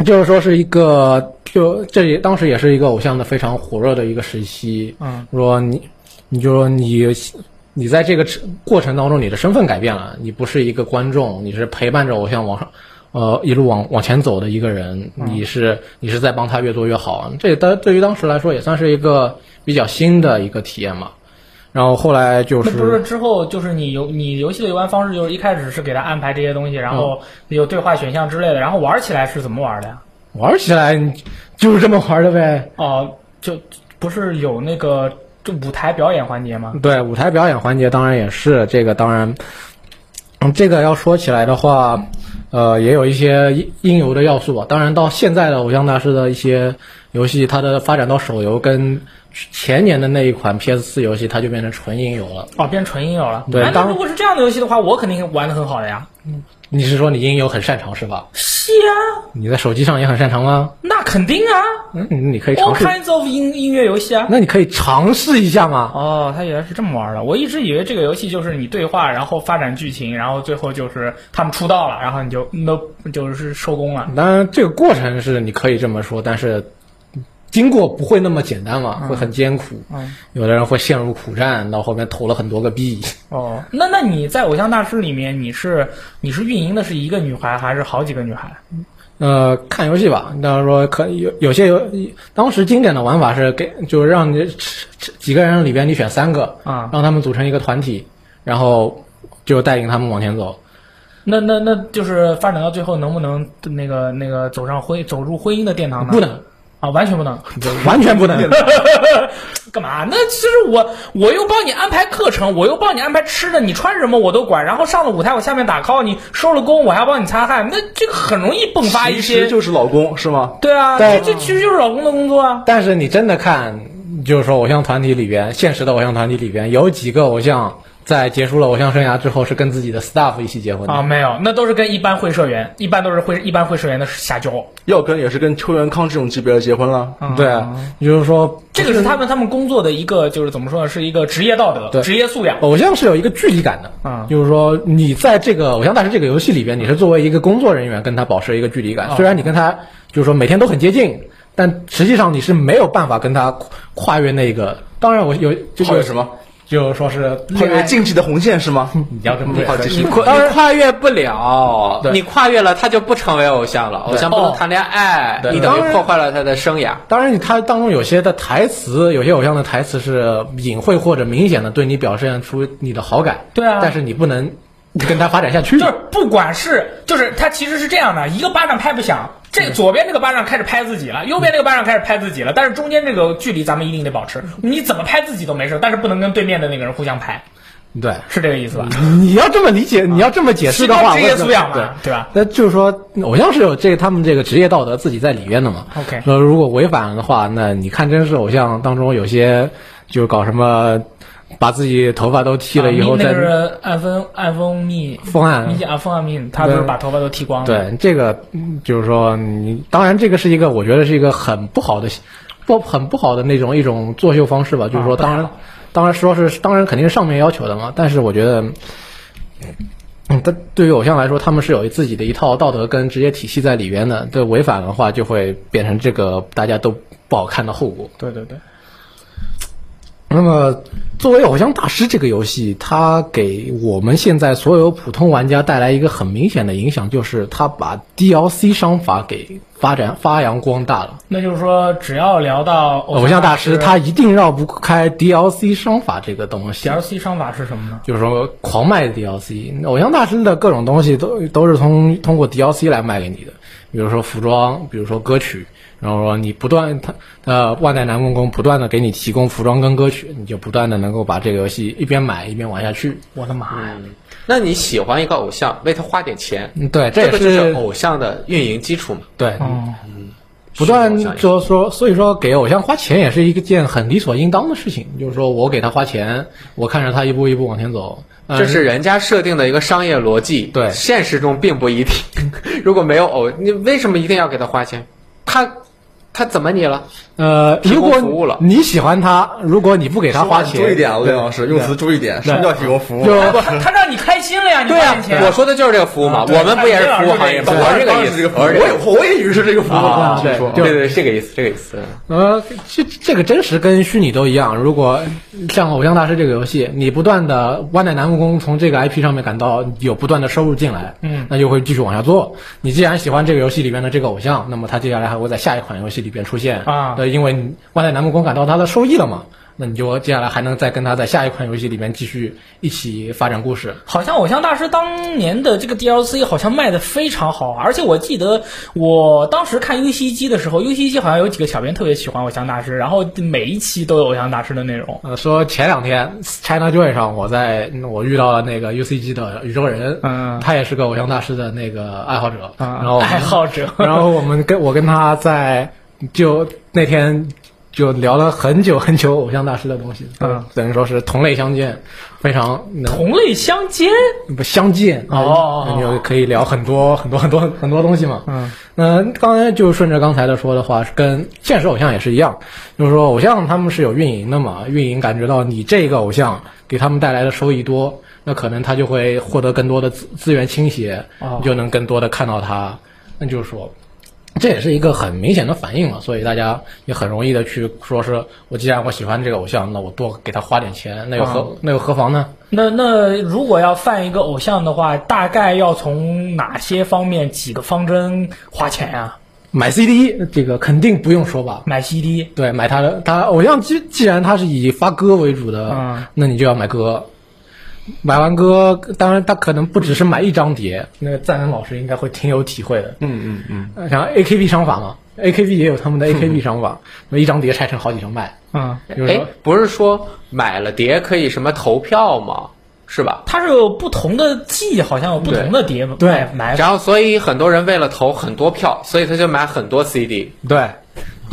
就是说是一个，就这也当时也是一个偶像的非常火热的一个时期。
嗯，
说你，你就说你，你在这个过程当中，你的身份改变了，你不是一个观众，你是陪伴着偶像往上，呃，一路往往前走的一个人，你是你是在帮他越做越好。这当对于当时来说也算是一个比较新的一个体验嘛。然后后来就
是不是之后就是你游你游戏的游玩方式就是一开始是给他安排这些东西，然后有对话选项之类的，然后玩起来是怎么玩的呀？
玩起来就是这么玩的呗。
哦，就不是有那个就舞台表演环节吗？
对，舞台表演环节当然也是这个，当然，嗯，这个要说起来的话，呃，也有一些应应有的要素吧。当然，到现在的偶像大师的一些游戏，它的发展到手游跟前年的那一款 PS 四游戏，它就变成纯音游了。
哦，变纯音游了。
对当
如果是这样的游戏的话，我肯定玩的很好的呀。
嗯你是说你音游很擅长是吧？
是啊，
你在手机上也很擅长吗？
那肯定啊
嗯，你可以
，all，kinds of 音音乐游戏啊。
那你可以尝试一下嘛。
哦，他原来是这么玩的。我一直以为这个游戏就是你对话，然后发展剧情，然后最后就是他们出道了，然后你就那就是收工了。
当然，这个过程是你可以这么说，但是经过不会那么简单嘛，会很艰苦。
嗯，
有的人会陷入苦战，到后面投了很多个币。
哦，那那你在偶像大师里面，你是你是运营的是一个女孩还是好几个女孩？
呃，看游戏吧，当然说可有有些游，当时经典的玩法是给，就是让你几个人里边你选三个，
啊
让他们组成一个团体，然后就带领他们往前走。
那那那就是发展到最后，能不能那个那个走上婚走入婚姻的殿堂呢？
不能，
啊，完全不能。
完全不能。
干嘛？那其实我我又帮你安排课程，我又帮你安排吃的，你穿什么我都管。然后上了舞台，我下面打 call，你收了工，我还要帮你擦汗。那这个很容易迸发一些。
其实就是老公是吗？
对啊，
对
这这其实就是老公的工作啊。
但是你真的看，就是说偶像团体里边，现实的偶像团体里边，有几个偶像在结束了偶像生涯之后，是跟自己的 staff 一起结婚的。
啊，没有，那都是跟一般会社员，一般都是会一般会社员的瞎交。
要跟也是跟邱元康这种级别的结婚了。
对啊，就是说
这个是他们他们工作的一个，就是怎么说呢，是一个职业道德、
对
职业素养。
偶像是有一个距离感的，
嗯
就是说你在这个偶像大师这个游戏里边，你是作为一个工作人员跟他保持一个距离感。
哦
虽然你跟他就是说每天都很接近，但实际上你是没有办法跟他跨跨越那个。当然我有就
跨越什么？
就说是
跨越禁忌的红线是吗？
你要这么
好继续。
你跨你跨越不了，你跨越了，他就不成为偶像了。偶像不能
哦
谈恋爱，你等于破坏了他的生涯。
当然，他当中有些的台词，有些偶像的台词是隐晦或者明显的对你表现出你的好感，
对啊。
但是你不能跟他发展下去。
就是不管是就是他其实是这样的，一个巴掌拍不响，这左边这个巴掌开始拍自己了，右边这个巴掌开始拍自己了，但是中间这个距离咱们一定得保持。你怎么拍自己都没事，但是不能跟对面的那个人互相拍，
对，
是这个意思吧？
你要这么理解，你要这么解释的话，
职业
我
素养
对
嘛，对吧？
那就是说，偶像是有这个他们这个职业道德自己在里边的嘛。
OK
那如果违反了的话，那你看真是偶像当中有些就搞什么，把自己头发都剃了以后再、
啊那个是暗风暗风蜜
风暗
蜜啊风暗蜜，他不是把头发都剃光了？
对这个，嗯就是说你当然这个是一个我觉得是一个很不好的不很不好的那种一种作秀方式吧。就是说，当然当然说是当然肯定是上面要求的嘛，但是我觉得。嗯，但对于偶像来说，他们是有自己的一套道德跟职业体系在里边的。对，违反的话就会变成这个大家都不好看的后果。
对对对，
那么，作为《偶像大师》这个游戏，它给我们现在所有普通玩家带来一个很明显的影响，就是它把 DLC 商法给发展发扬光大了。
那就是说，只要聊到
偶像大
大
师，他一定绕不开 DLC 商法这个东西。
DLC 商法是什么呢？
就是说，狂卖 DLC，偶像大师的各种东西都都是通通过 DLC 来卖给你的，比如说服装，比如说歌曲，然后说你不断他呃万代南梦宫不断的给你提供服装跟歌曲，你就不断的能够把这个游戏一边买一边玩下去。
我的妈呀！
那你喜欢一个偶像，为他花点钱，
嗯，对，这
个就是偶像的运营基础嘛。
对，
嗯，
不断
虚拟偶像
说说，所以说给偶像花钱也是一个件很理所应当的事情。就是说我给他花钱，我看着他一步一步往前走，呃
这是人家设定的一个商业逻辑，
对
现实中并不一定。如果没有偶，你为什么一定要给他花钱？他他怎么你了？
呃，
提
如果
供服务了
你喜欢他，如果你不给他花钱，
注意点啊，刘老师，用词注意点。什么叫提供服务？
就
不，他让你开心了呀，你
对啊
花，钱。
我说的就是这个服务嘛。我们不也是服务行业吗？
对
我这个意思，
我也
我
也以为是这个服务
啊
继续说
就
对对，这个意思，这个意思。
呃，这这个真实跟虚拟都一样。如果像《偶像大师》这个游戏，你不断的万代南梦宫从这个 IP 上面感到有不断的收入进来，
嗯，
那就会继续往下做。你既然喜欢这个游戏里面的这个偶像，那么他接下来还会在下一款游戏里边出现
啊。
对，因为万代南梦宫感到它的收益了嘛，那你就接下来还能再跟他在下一款游戏里边继续一起发展故事。
好像《偶像大师》当年的这个 DLC 好像卖的非常好，而且我记得我当时看 UC 机的时候，UC 机好像有几个小编特别喜欢《偶像大师》，然后每一期都有《偶像大师》的内容。
呃，说前两天 China Joy 上，我在嗯我遇到了那个 UCG 的宇宙人，
嗯。
他也是个偶像大师的那个爱好者，
嗯。
然后
爱好者。
然后我们跟我跟他在就那天就聊了很久很久偶像大师的东西，
嗯，
等于说是同类相见，非常
同类相间，
不相见
哦哦
那你就可以聊很多很多很多很多东西嘛。
嗯，
那刚才就顺着刚才的说的话，跟现实偶像也是一样，就是说偶像他们是有运营的嘛，运营感觉到你这个偶像给他们带来的收益多，那可能他就会获得更多的资资源倾斜，
哦
你就能更多的看到他。那就是说。这也是一个很明显的反应了，所以大家也很容易的去说是，我既然我喜欢这个偶像，那我多给他花点钱，那又何、那又何妨呢？
那那如果要犯一个偶像的话，大概要从哪些方面、几个方针花钱呀、
买 CD 这个肯定不用说吧，
买 CD，
对，买他的他偶像既既然他是以发歌为主的，
嗯
那你就要买歌。买完歌，当然他可能不只是买一张碟，那个赞恩老师应该会挺有体会的。
嗯嗯嗯，
然后 AKB 商法嘛，AKB 也有他们的 AKB 商法，那一张碟拆成好几张卖。
嗯，
哎不是说买了碟可以什么投票吗？是吧？
它是有不同的季，好像有不同的碟
对
买买
然后，所以很多人为了投很多票，所以他就买很多 CD。
对，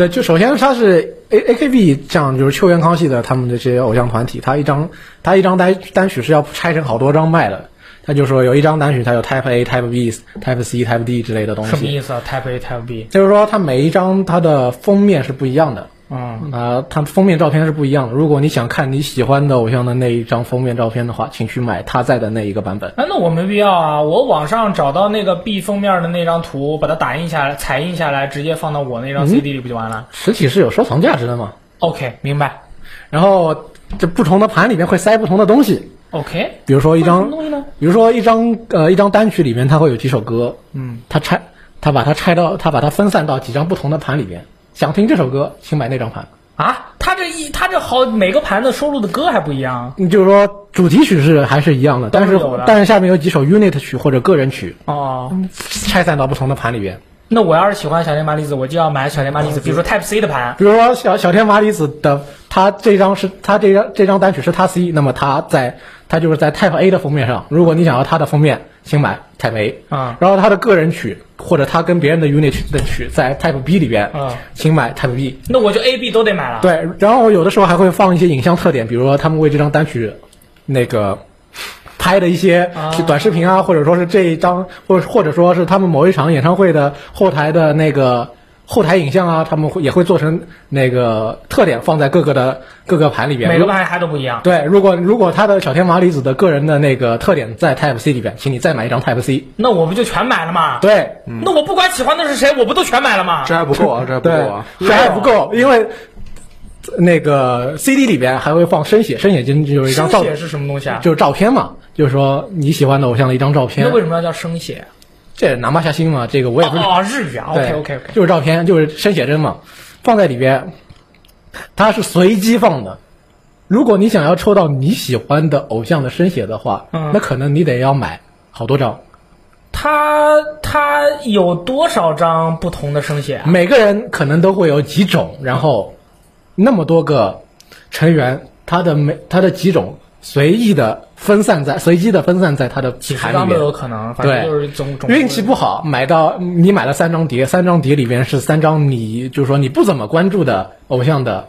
对，就首先它是 A A K B 像就是秋元康系的他们的这些偶像团体，他一张他一张单单曲是要拆成好多张卖的。他就说有一张单曲它有 Type A、Type B、Type C、Type D 之类的东西，
什么意思啊？Type A Type B，
就是说它每一张它的封面是不一样的。
嗯，
啊，它封面照片是不一样的。如果你想看你喜欢的偶像的那一张封面照片的话，请去买他在的那一个版本。
啊，那我没必要啊，我网上找到那个 B 封面的那张图，把它打印下来、彩印下来，直接放到我那张 CD 里不就完了、
实体是有收藏价值的嘛
？o k 明白。
然后这不同的盘里面会塞不同的东西
，OK，
比如说一张，
东西呢？
比如说一张呃一张单曲里面它会有几首歌，
嗯，
它拆它把它拆到它把它分散到几张不同的盘里面。想听这首歌，请买那张盘。
啊，他这一他这好每个盘子收录的歌还不一样
你就是说主题曲是还是一样的，但是但是下面有几首 unit 曲或者个人曲
哦。
拆散到不同的盘里边。
那我要是喜欢小天麻里子，我就要买小天麻里子，比如说 Type C 的盘。
比如说小小天麻里子的，他这张是他这张这张单曲是他 C，那么他在他就是在 Type A 的封面上。如果你想要他的封面，请买 Type A
啊
然后他的个人曲或者他跟别人的 unit 曲的曲在 Type B 里边
啊
请买 Type B。
那我就 A、B 都得买了。，
对，然后有的时候还会放一些影像特点，比如说他们为这张单曲那个拍的一些
啊
短视频啊，或者说是这一张，或者或者说是他们某一场演唱会的后台的那个后台影像啊，他们会也会做成那个特点放在各个的各个盘里边。
每个盘还都不一样。
对，如果如果他的小天麻离子的个人的那个特点在 Type C 里边，请你再买一张 Type C。
那我不就全买了吗？，
对，
那我不管喜欢的是谁，我不都全买了吗？
这还不够啊，这还不够啊。，
这还不够，因为那个 CD 里边还会放生写，生写就就是一张照
生，写是什么东西啊？
就是照片嘛，就是说你喜欢的偶像的一张照片
那。为什么要叫生写？
这拿不下心嘛，这个我也不是。
哦哦，日语啊。OK OK OK。
就是照片，就是生写真嘛，放在里边，它是随机放的。如果你想要抽到你喜欢的偶像的生写的话，
嗯
那可能你得要买好多张。
它它有多少张不同的生写啊？
每个人可能都会有几种，然后那么多个成员，他的每他的几种随意的分散在随机的分散在他的
几十
盘里面
张都有。可能，反正就是总总
运气不好，买到你买了三张碟，三张碟里边是三张你就是说你不怎么关注的偶像的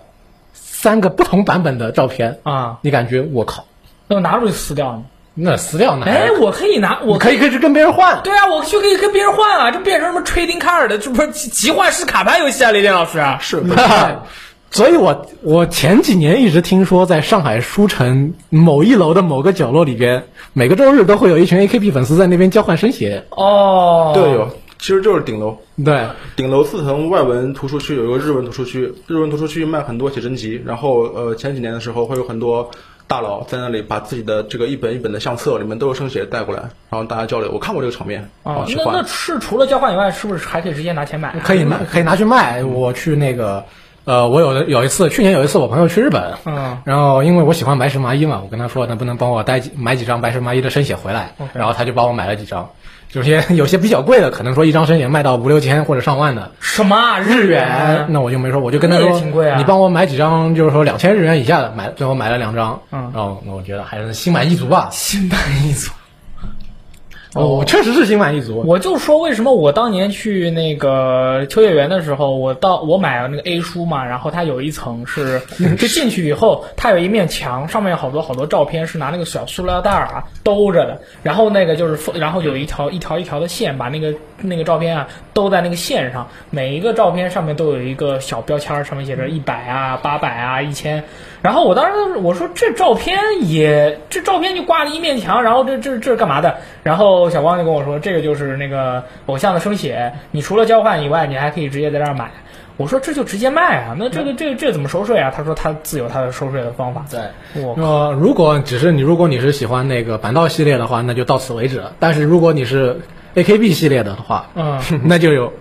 三个不同版本的照片，
啊，
你感觉我靠，
那我拿出去撕掉呢？
那撕掉呢？
哎，我可以拿，我
我可以可以去跟别人换。
对啊，我就可以跟别人换啊，这变成什么 trading card 的，这不是集集换式卡牌游戏啊，雷电老师啊？
是
所以我我前几年一直听说，在上海书城某一楼的某个角落里边，每个周日都会有一群 AKB 粉丝在那边交换生鞋。
哦，
对有，其实就是顶楼。
对，
顶楼四层外文图书区有一个日文图书区，日文图书区卖很多写真集，然后呃前几年的时候会有很多大佬在那里把自己的这个一本一本的相册里面都有生写带过来，然后大家交流。我看过这个场面，然后，去
哦那那。是除了交换以外，是不是还可以直接拿钱买？
可以卖，可以拿去卖。我去那个，呃，我有的有一次，去年有一次我朋友去日本，
嗯，
然后因为我喜欢白石麻衣嘛，我跟他说能不能帮我带几买几张白石麻衣的生写回来然后他就帮我买了几张。有些有些比较贵的，可能说一张生写卖到五六千或者上万的
什么啊日元？
那我就没说，我就跟他说，
挺贵啊
你帮我买几张，就是说两千日元以下的，买最后买了两张，
嗯
然后我觉得还是心满意足吧。
心满意足。
哦，我确实是心满意足。
我就说为什么我当年去那个秋叶原的时候，我到我买了那个 A 书嘛，然后它有一层是，就进去以后，它有一面墙，上面有好多好多照片，是拿那个小塑料袋儿啊兜着的，然后那个就是封，然后有一条一条一条的线，把那个那个照片啊兜在那个线上，每一个照片上面都有一个小标签儿，上面写着一百啊、八百啊、一千。然后我当时我说这照片也这照片就挂了一面墙，然后这这这是干嘛的？然后小光就跟我说，这个就是那个偶像的生写，你除了交换以外，你还可以直接在这儿买。我说这就直接卖啊，那这个这个这怎么收税啊？他说他自有他的收税的方法。
对，
我
呃，如果只是你，如果你是喜欢那个板道系列的话，那就到此为止了。但是如果你是 AKB 系列的话，
嗯，
那就有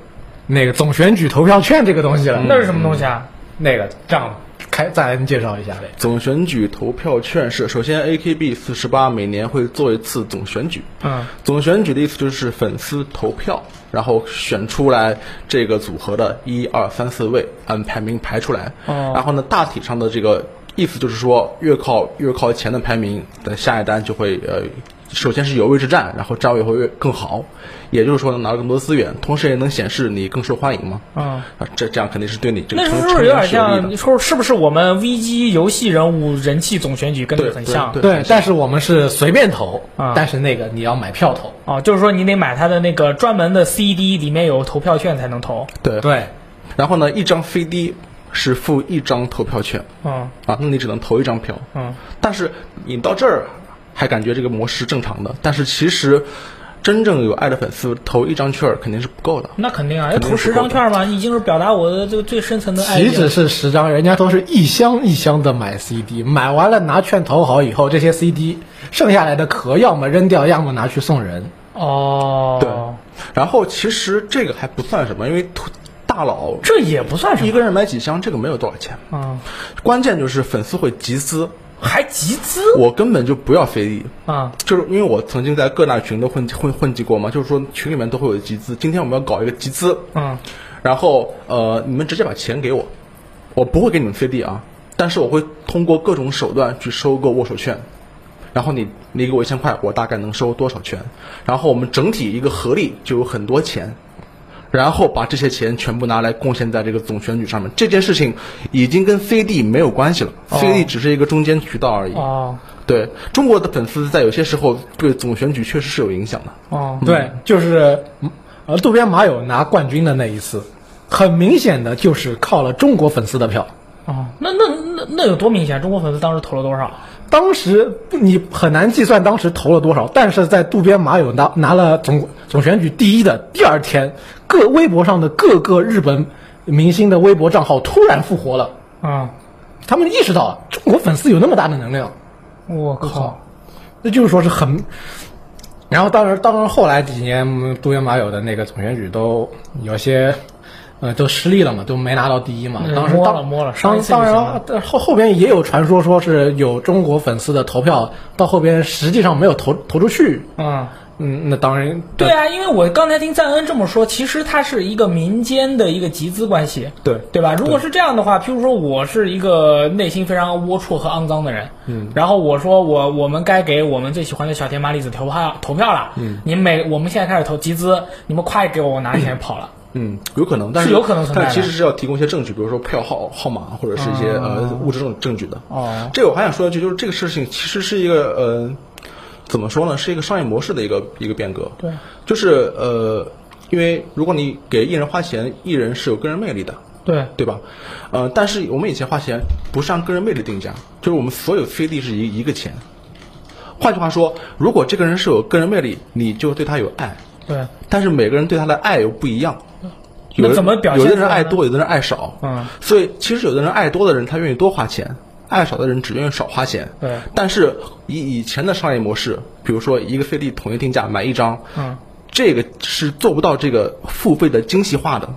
那个总选举投票券这个东西了。
那是什么东西啊？
那个这样开再来介绍一下呗。
总选举投票券是，首先 AKB 四十八每年会做一次总选举，
嗯
总选举的意思就是粉丝投票，然后选出来这个组合的一二三四位，按排名排出来。
哦
然后呢，大体上的这个意思就是说，越靠越靠前的排名的下一单就会呃，首先是有位置站，然后站位会越更好，也就是说能拿到更多资源，同时也能显示你更受欢迎嘛。
嗯，
啊，这这样肯定是对你这个
那
成
是不是有点。像说是不是我们 VG 游戏人物人气总选举跟这个很像？
对
对，但是我们是随便投，
啊
但是那个你要买票投。
哦，就是说你得买他的那个专门的 CD，里面有投票券才能投。
对
对，
然后呢，一张 CD 是付一张投票券
嗯
啊，那你只能投一张票。
嗯，
但是你到这儿还感觉这个模式正常的，但是其实真正有爱的粉丝投一张券儿肯定是不够的。
那肯定啊，要投十张券嘛，已经是表达我的这个最深层的爱意了。
岂止是十张，人家都是一箱一箱的买 CD，买完了拿券投好以后，这些 CD 剩下来的壳要么扔掉，要么拿去送人。
哦，
对然后其实这个还不算什么，因为图大佬
这也不算什么。
一个人买几箱，这个没有多少钱。
嗯，
关键就是粉丝会集资，
还集资
我根本就不要飞利。
啊？
就是因为我曾经在各大群都混混混迹过嘛，就是说群里面都会有集资。今天我们要搞一个集资，
嗯
然后呃，你们直接把钱给我，我不会给你们 CD 啊，但是我会通过各种手段去收购握手券，然后你你给我一千块，我大概能收多少券？然后我们整体一个合力就有很多钱，然后把这些钱全部拿来贡献在这个总选举上面。这件事情已经跟 CD 没有关系了、
哦
c d 只是一个中间渠道而已。
哦
对中国的粉丝在有些时候对总选举确实是有影响的。
哦，
对，就是呃渡边麻友拿冠军的那一次，很明显的就是靠了中国粉丝的票。
哦，那那那那有多明显？中国粉丝当时投了多少？
当时你很难计算当时投了多少，但是在渡边麻友拿拿了总总选举第一的第二天，各微博上的各个日本明星的微博账号突然复活了，
啊，
他们意识到了中国粉丝有那么大的能量，
我靠！
那就是说是很。然后当然，当然后来几年嗯渡边麻友的那个总选举都有些。呃，都失利了嘛，都没拿到第一嘛。
嗯
当时当
摸了摸了上
当然后后边也有传说，说是有中国粉丝的投票到后边实际上没有投投出去，
嗯
嗯，那当然，
对啊，因为我刚才听赞恩这么说，其实它是一个民间的一个集资关系，
对
对吧？如果是这样的话，譬如说我是一个内心非常龌龊和肮脏的人，嗯，然后我说我我们该给我们最喜欢的小田麻里子投票投票了，嗯，你们每我们现在开始投集资，你们快给我，我拿钱 跑了。
嗯，有可能，但
是有可能存在
但其实是要提供一些证据，比如说票号号码或者是一些、呃物质证证据的。
哦，
这个我还想说一句，就是这个事情其实是一个呃，怎么说呢，是一个商业模式的一个一个变革。
对，
就是呃，因为如果你给艺人花钱，艺人是有个人魅力的，
对，
对吧？呃，但是我们以前花钱不是按个人魅力定价，就是我们所有 CD 是一一个钱。换句话说，如果这个人是有个人魅力，你就对他有爱，
对，
但是每个人对他的爱又不一样。有的
那怎么表现
有的人爱多，有的人爱少。
嗯，
所以其实有的人爱多的人，他愿意多花钱；爱少的人只愿意少花钱。
对
但是以以前的商业模式，比如说一个 CD 统一定价买一张，
嗯，
这个是做不到这个付费的精细化的。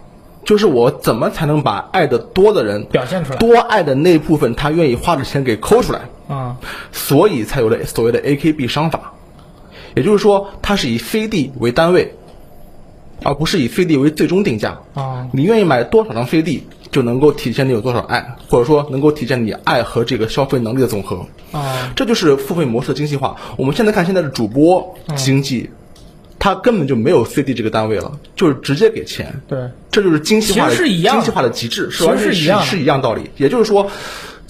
就是我怎么才能把爱的多的人
表现出来
多爱的那部分他愿意花的钱给抠出来，
啊，
所以才有了所谓的 AKB 商法。也就是说，它是以飞地为单位，而不是以飞地为最终定价。
啊
你愿意买多少张飞地，就能够体现你有多少爱，或者说能够体现你爱和这个消费能力的总和。
啊，
这就是付费模式的精细化。我们现在看现在的主播经济，它根本就没有 CD 这个单位了，就是直接给钱。
对，
这就是精细化精细化的极致，
其实是一样
是一样道理。也就是说，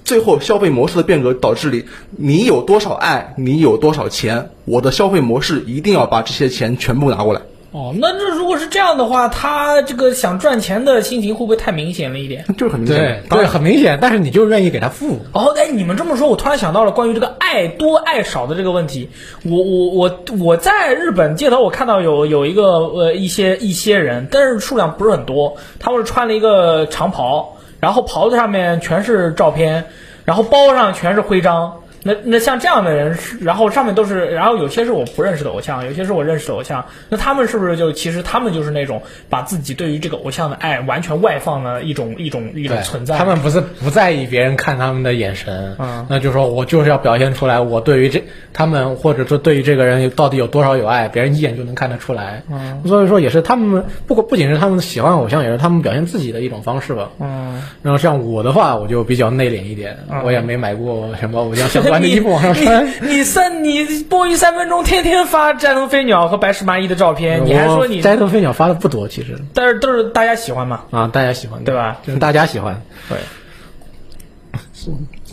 最后消费模式的变革导致你你有多少爱，你有多少钱，我的消费模式一定要把这些钱全部拿过来。
哦，那这如果是这样的话，他这个想赚钱的心情会不会太明显了一点？
就是很明显
对，
当
对，
然
很明显，但是你就愿意给他付。
哦，哎，你们这么说，我突然想到了关于这个爱多爱少的这个问题。我我我我在日本街头，我看到有有一个呃一些一些人，但是数量不是很多，他们是穿了一个长袍，然后袍子上面全是照片，然后包上全是徽章。那那像这样的人是，然后上面都是，然后有些是我不认识的偶像，有些是我认识的偶像。那他们是不是就其实他们就是那种把自己对于这个偶像的爱完全外放的一种一种一种存在？
他们不是不在意别人看他们的眼神，
嗯
那就说我就是要表现出来，我对于这他们或者说对于这个人到底有多少有爱，别人一眼就能看得出来。
嗯，
所以说也是他们不不仅是他们喜欢偶像，也是他们表现自己的一种方式吧。
嗯。
然后像我的话，我就比较内敛一点，
嗯
我也没买过什么偶像相关的衣服往上穿。
你你三你播一三分钟，天天发斋藤飞鸟和白石麻衣的照片，你还说你
我，斋藤飞鸟发的不多，其实
但是都是大家喜欢嘛？
啊，大家喜欢，
对吧
就是大家喜欢。
对，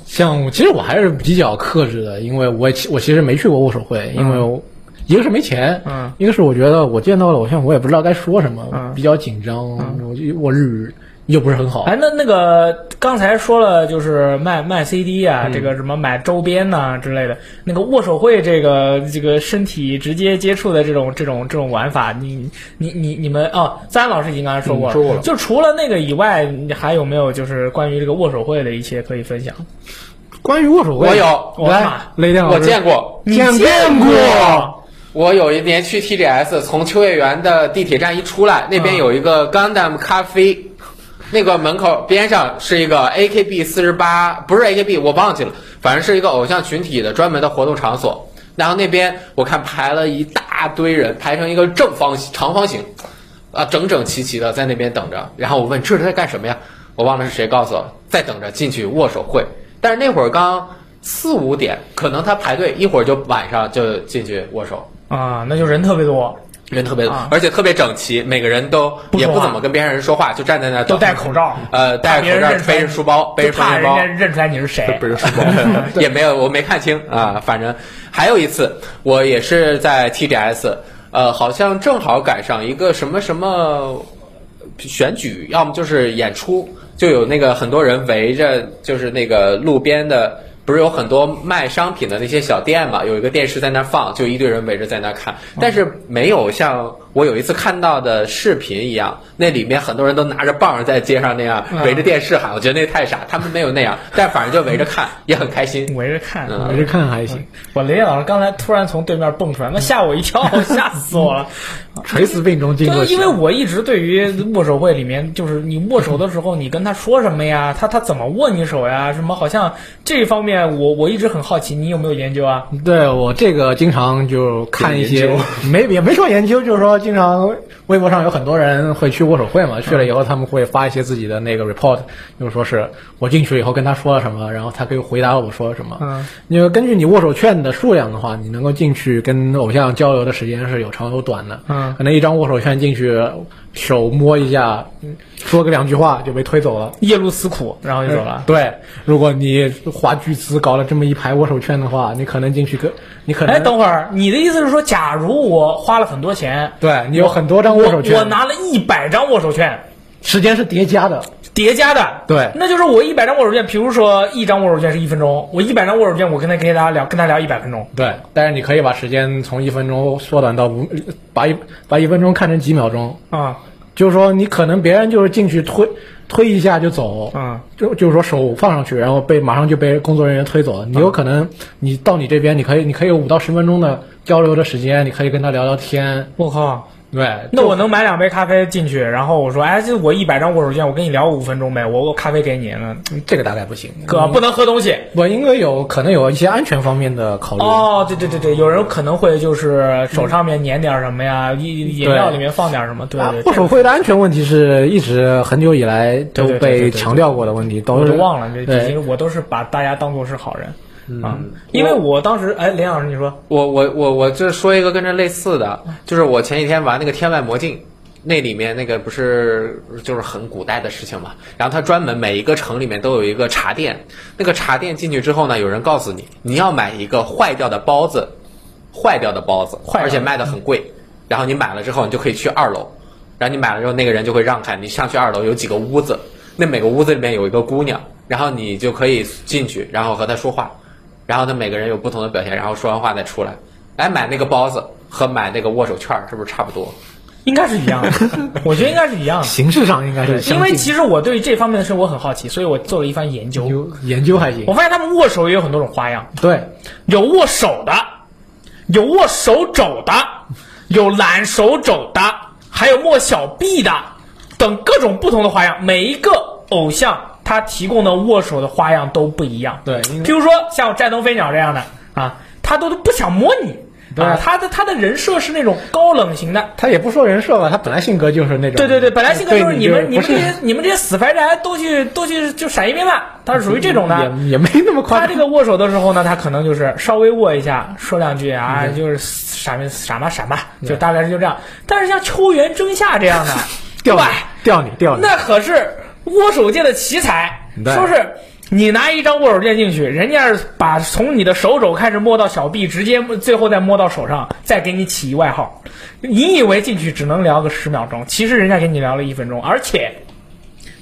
像其实我还是比较克制的，因为我其我其实没去过握手会，因为我、一个是没钱，
嗯，
一个是我觉得我见到了偶像，我也不知道该说什么，
嗯
比较紧张，我就我日语又不是很好，
哎，那那个刚才说了，就是卖卖 CD 啊，
嗯。
这个什么买周边呐、之类的，那个握手会这个这个身体直接接触的这种这种这种玩法，你你你你们哦，三老师已经刚才说过了，
嗯说过了。
就除了那个以外，你还有没有就是关于这个握手会的一些可以分享？
关于握手会，
我有
来
我妈，
雷电老师，
我见过，
你
见
见
过。
我有一年去 TGS，从秋叶原的地铁站一出来，那边有一个 Gundam 咖啡，那个门口边上是一个 AKB 四十八，不是 AKB，我忘记了，反正是一个偶像群体的专门的活动场所。然后那边我看排了一大堆人，排成一个正方形、长方形，啊，整整齐齐的在那边等着。然后我问这是在干什么呀？我忘了是谁告诉我，在等着进去握手会。但是那会儿刚四五点，可能他排队一会儿就晚上就进去握手。
啊，那就人特别多，
人特别多，
啊
而且特别整齐，每个人都也
不
怎么跟边上人说话，就站在那儿
都
等
戴口罩，
呃，戴着口罩，背着书包，背着
就怕
双肩包
人家，认出来你是谁。
背着书包。
也没有，我没看清啊。反正还有一次，我也是在 TGS，呃，好像正好赶上一个什么什么选举，要么就是演出，就有那个很多人围着，就是那个路边的。不是有很多卖商品的那些小店嘛？有一个电视在那放，就一堆人围着在那看，但是没有像我有一次看到的视频一样，那里面很多人都拿着棒儿在街上那样围着电视喊，我觉得那太傻，他们没有那样，但反正就围着看，也很开心。
围着看，
嗯
我是看还行，
我雷老师刚才突然从对面蹦出来，那吓我一跳，吓死我了。
垂死病中惊坐
因为我一直对于握手会里面，就是你握手的时候，你跟他说什么呀？他他怎么握你手呀？什么好像这方面圈，我我一直很好奇，你有没有研究啊？
对我这个经常就看一些，没也没说研究，就是说经常微博上有很多人会去握手会嘛，去了以后他们会发一些自己的那个 report，就是说是我进去以后跟他说了什么，然后他可以回答我说什么。
嗯，
因为根据你握手券的数量的话，你能够进去跟偶像交流的时间是有长有短的。
嗯
可能一张握手券进去，手摸一下，嗯说个两句话就被推走了。
夜路思苦，然后就走了。
对，如果你花巨资搞了这么一排握手券的话，你可能进去跟，你可能
哎，等会儿，你的意思是说，假如我花了很多钱，
对你有很多张握手券，
我我拿了一百张握手券，
时间是叠加的，
叠加的，
对。
那就是我一百张握手券，比如说一张握手券是一分钟，我一百张握手券，我跟他跟大家聊，跟他聊一百分钟。
对，但是你可以把时间从一分钟缩短到五，把一把一分钟看成几秒钟，
啊，
就是说你可能别人就是进去推推一下就走，
嗯，
就就是说手放上去，然后被马上就被工作人员推走了。你有可能你到你这边，你可以你可以有五到十分钟的交流的时间，你可以跟他聊聊天，
我靠，
对，
那我能买两杯咖啡进去，然后我说，哎，这我一百张握手券，我跟你聊五分钟呗，我我咖啡给你，呢
这个大概不行，
哥不能喝东西。
我应该有可能有一些安全方面的考虑。
哦，对对对对，有人可能会就是手上面粘点什么呀，饮饮料里面放点什么，对
握手会的安全问题是一直很久以来都被强调过的问题，都
都忘了，这
对
已经我都是把大家当做是好人啊，因为我当时，哎，林老师你说，
我我我我这说一个跟这类似的，就是我前几天玩那个《天外魔镜》，那里面那个不是就是很古代的事情嘛，然后他专门每一个城里面都有一个茶店，那个茶店进去之后呢，有人告诉你你要买一个坏掉的包子，坏掉的包子，
坏
而且卖的很贵，然后你买了之后你就可以去二楼，然后你买了之后那个人就会让开，你上去二楼有几个屋子，那每个屋子里面有一个姑娘，然后你就可以进去，然后和她说话。然后他，每个人有不同的表现，然后说完话再出来。来买那个包子和买那个握手券儿是不是差不多？
应该是一样的，我觉得应该是一样的。
形式上应该是相
因为其实我对这方面的事我很好奇，所以我做了一番研究。
有研究还行
我。发现他们握手也有很多种花样，
对，
有握手的，有握手肘的，有揽手肘的，还有握小臂的，等各种不同的花样。每一个偶像他提供的握手的花样都不一样。
对
譬如说像战斗飞鸟这样的啊，他都不想摸你。
对
啊，他的他的人设是那种高冷型的，
他也不说人设吧，他本来性格就是那种。
对对对，本来性格就是你们你们这些你们这些死白宅都去都去就闪一边吧，他是属于这种的。
也也没那么夸张。
他这个握手的时候呢，他可能就是稍微握一下，说两句啊，就是闪闪吧闪吧，就大概是就这样。但是像秋元真夏这样的，
吊你
哇，
吊你吊你，
那可是握手界的奇才，
对
说是。你拿一张握手券进去，人家是把从你的手肘开始摸到小臂，直接最后再摸到手上，再给你起一外号。你以为进去只能聊个十秒钟，其实人家给你聊了一分钟，而且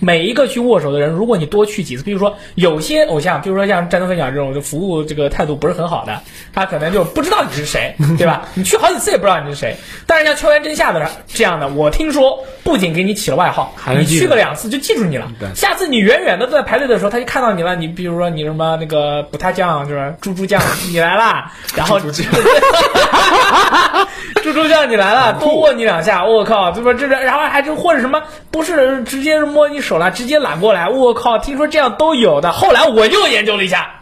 每一个去握手的人，如果你多去几次，比如说有些偶像，比如说像战斗分享这种，就服务这个态度不是很好的，他可能就不知道你是谁，对吧？你去好几次也不知道你是谁。但是像秋元真夏的这样的，我听说不仅给你起了外号，你去个两次就记住你了。下次你远远的在排队的时候，他就看到你了。你比如说你什么那个补他酱，就是猪猪酱，你来啦，然后 猪猪猪猪酱你来了，多握你两下，我靠，对吧？这这，然后还就或者什么，不是直接摸你手了，直接揽过来，我靠，听说这样都有的。后来我又研究了一下，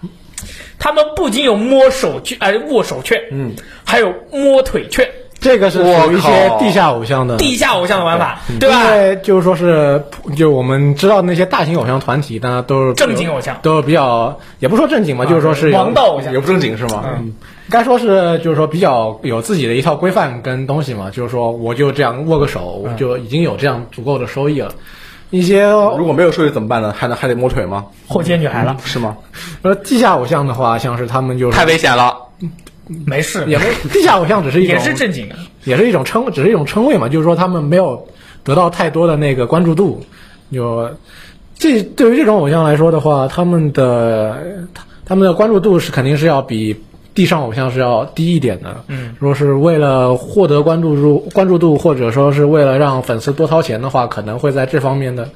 他们不仅有摸手券，呃，握手券，嗯，还有摸腿券，
这个是属于一些地下偶像的
地下偶像的玩法，对吧？
因为就是说是，就我们知道那些大型偶像团体，呢都是
正经偶像
都是比较，也不说正经吧，就是说是有
王道偶像
也不正经是吗？
嗯，该说是就是说比较有自己的一套规范跟东西嘛，就是说我就这样握个手，我就已经有这样足够的收益了。一些
如果没有收益怎么办呢？还能还得摸腿吗？
后街女孩了，
是吗？
呃地下偶像的话，像是他们就是
太危险了。
没事，
也没地下偶像只是一种
也是正经的。
也是一种称，只是一种称谓嘛，就是说他们没有得到太多的那个关注度。有这对于这种偶像来说的话，他们的他他们的关注度是肯定是要比地上偶像是要低一点的。嗯，如果是为了获得关注度关注度，或者说是为了让粉丝多掏钱的话，可能会在这方面的。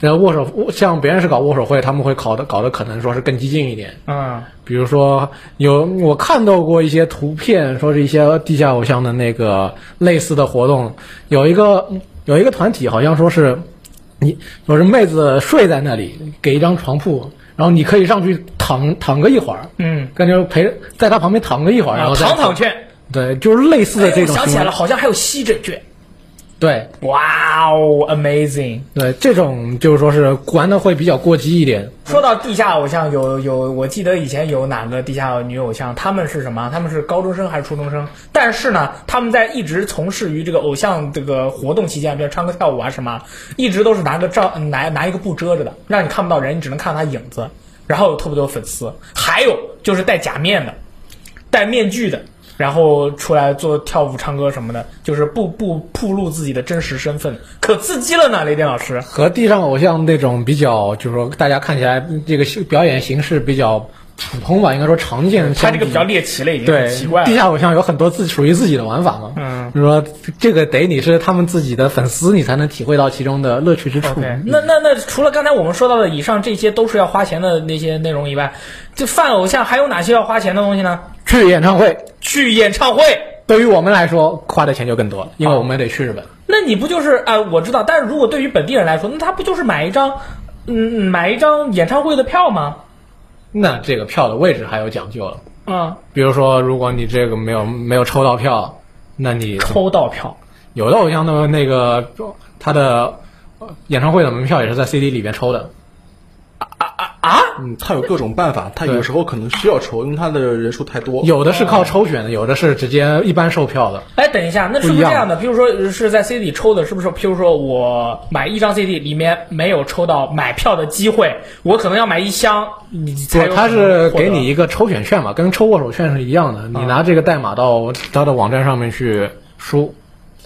呃，握手像别人是搞握手会，他们会搞的搞的可能说是更激进一点。
嗯，
比如说有我看到过一些图片，说是一些地下偶像的那个类似的活动，有一个有一个团体好像说是你说是妹子睡在那里，给一张床铺，然后你可以上去躺躺个一会儿，
嗯，
跟着陪在他旁边躺个一会儿，然后再
躺躺券，
对，就是类似的
哎
这种
我想起来了，好像还有吸枕券。
对
哇哦，amazing！
对，这种就是说是玩的会比较过激一点。
说到地下偶像，有有，我记得以前有哪个地下女偶像，她们是什么？她们是高中生还是初中生？但是呢，他们在一直从事于这个偶像这个活动期间，比如唱歌跳舞啊什么，一直都是拿个照拿拿一个布遮着的，让你看不到人，你只能看到他影子。然后有特别多粉丝，还有就是戴假面的，戴面具的。然后出来做跳舞、唱歌什么的，就是不不暴露自己的真实身份，可刺激了呢，雷电老师。
和地上偶像那种比较，就是说大家看起来这个表演形式比较普通吧，应该说常见。
他这个比较猎奇了，已经
对
奇怪了。
地下偶像有很多自属于自己的玩法嘛。
嗯，
就是说这个得你是他们自己的粉丝，你才能体会到其中的乐趣之处。
那那那除了刚才我们说到的以上这些都是要花钱的那些内容以外，这泛偶像还有哪些要花钱的东西呢？
去演唱会，
去演唱会，
对于我们来说花的钱就更多了，因为我们得去日本。
那你不就是啊、我知道，但是如果对于本地人来说，那他不就是买一张，嗯，买一张演唱会的票吗？
那这个票的位置还有讲究了，
啊、
比如说，如果你这个没有没有抽到票，那你
抽到票，
有的偶像的那个他的呃演唱会的门票也是在 CD 里边抽的。
嗯，他有各种办法，他有时候可能需要抽，因为他的人数太多。
有的是靠抽选的，有的是直接一般售票的。
哎，等一下，那是不是这样的？比如说是在 CD 里抽的，是不是？譬如说我买一张 CD，里面没有抽到买票的机会，我可能要买一箱，
不，他是给你一个抽选券嘛，跟抽握手券是一样的。你拿这个代码到他的网站上面去输，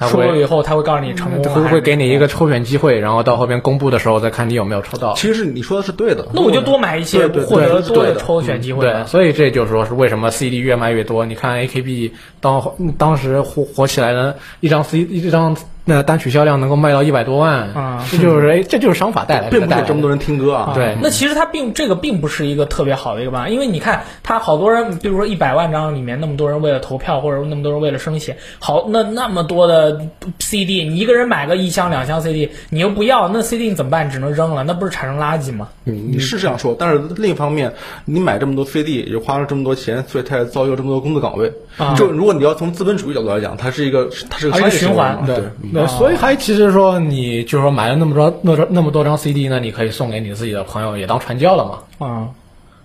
输了以后，他会告诉你成功了，
会会给你一个抽选机会，然后到后边公布的时候再看你有没有抽到。
其实是你说的是对的。
那我就多买一些，获得多的抽选机会
对，所以这就是说是为什么 CD 越卖越多。你看 AKB 当当时火火起来的一张 C 一张那单曲销量能够卖到一百多万，
啊
这就是哎，这就是商法带来的，
并不
带来的
是这么多人听歌啊。
对
那其实它并这个并不是一个特别好的一个办法，因为你看，它好多人，比如说一百万张里面那么多人为了投票，或者那么多人为了生写，好，那那么多的 CD，你一个人买个一箱两箱 CD，你又不要，那 CD 你怎么办？只能扔了，那不是产生垃圾吗？
你你是这样说，但是另一方面，你买这么多 CD 也花了这么多钱，所以它也造就这么多工作岗位。
啊
就如果你要从资本主义角度来讲，它是一个它是个
循环
对，
对，
所以还其实说你就是说买了那么多那那么多张 CD 呢，你可以送给你自己的朋友，也当传教了嘛。
啊、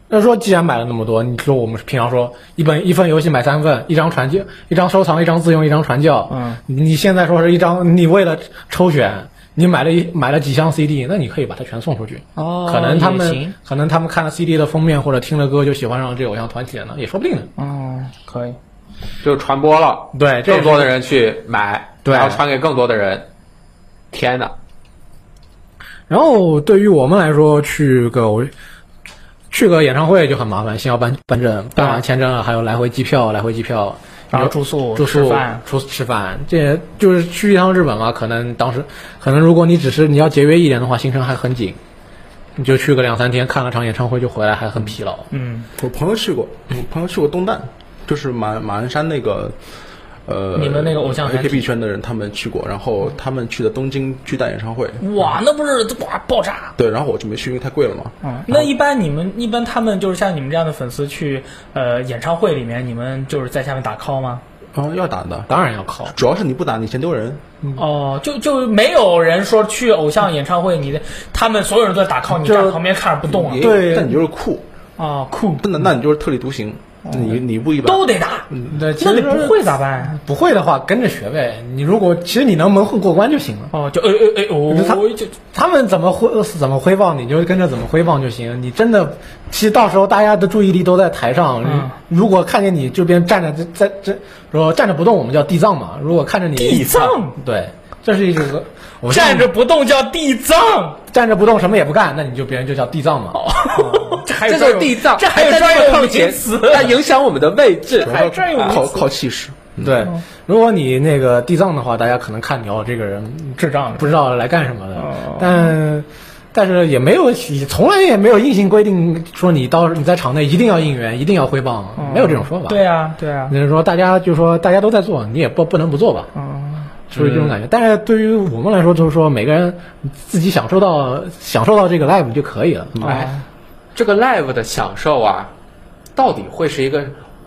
那说既然买了那么多，你说我们平常说一本一份游戏买三份，一张传教，一张收藏，一张自用，一张传教。
嗯，
你现在说是一张，你为了抽选，你买了一买了几箱 CD，那你可以把它全送出去。
哦
可能他们可能他们看了 CD 的封面或者听了歌就喜欢上这个偶像团体了呢，也说不定呢。
嗯，可以。
就传播了，
对，
更多的人去买，
对
然后传给更多的人。天哪！
然后对于我们来说，去个偶去个演唱会就很麻烦，先要办办证，办完签证了，还有来回机票，来回机票，
然后住宿、
住宿
吃饭、
出吃饭，这就是去一趟日本嘛。可能当时，可能如果你只是你要节约一点的话，行程还很紧，你就去个两三天，看了场演唱会就回来，还很疲劳。
嗯，
我朋友去过，我朋友去过东旦，就是马马鞍山那个。呃，
你们那个偶像
AKB 圈的人，他们去过，然后他们去的东京巨蛋演唱会，
哇，那不是哇爆炸！
对，然后我就没去，因为太贵了嘛。
嗯，那一般你们一般他们就是像你们这样的粉丝去呃演唱会里面，你们就是在下面打 call 吗？
啊，要打的，
当然要 call，
主要是你不打，你嫌丢人。
哦，就就没有人说去偶像演唱会，你的他们所有人都在打 call，你站旁边看着不动啊？
对
但你就是酷，
啊，酷，
那那你就是特立独行，你你不一般。
都得打。
对，其
那
实
你不会咋办？
不会的话跟着学呗。你如果其实你能蒙混过关就行了。
哦，就哎哎哎哦，
他
就
他们怎么挥怎么挥棒，你就跟着怎么挥棒就行。你真的，其实到时候大家的注意力都在台上。
嗯
如果看见你这边站着在在这说站着不动，我们叫地藏嘛。如果看着你
地藏
对，这是一个我
站着不动叫地藏，
站着不动什么也不干，那你就别人就叫地藏嘛。
这还有
地藏，
这还有
在
专有名词，
它影响我们的位置。
还真有意思
靠靠气势。
对，如果你那个地藏的话，大家可能看你哦，这个人
智障
不知道来干什么的，
哦
但但是也没有，从来也没有硬性规定说你到你在场内一定要应援，一定要挥棒，没有这种说法。
对，啊，对啊，
就是说大家就说大家都在做，你也不不能不做吧，
嗯，
就是这种感觉。但是对于我们来说，就是说每个人自己享受到享受到这个 live 就可以了。
哎，
这个 live 的享受啊，到底会是一个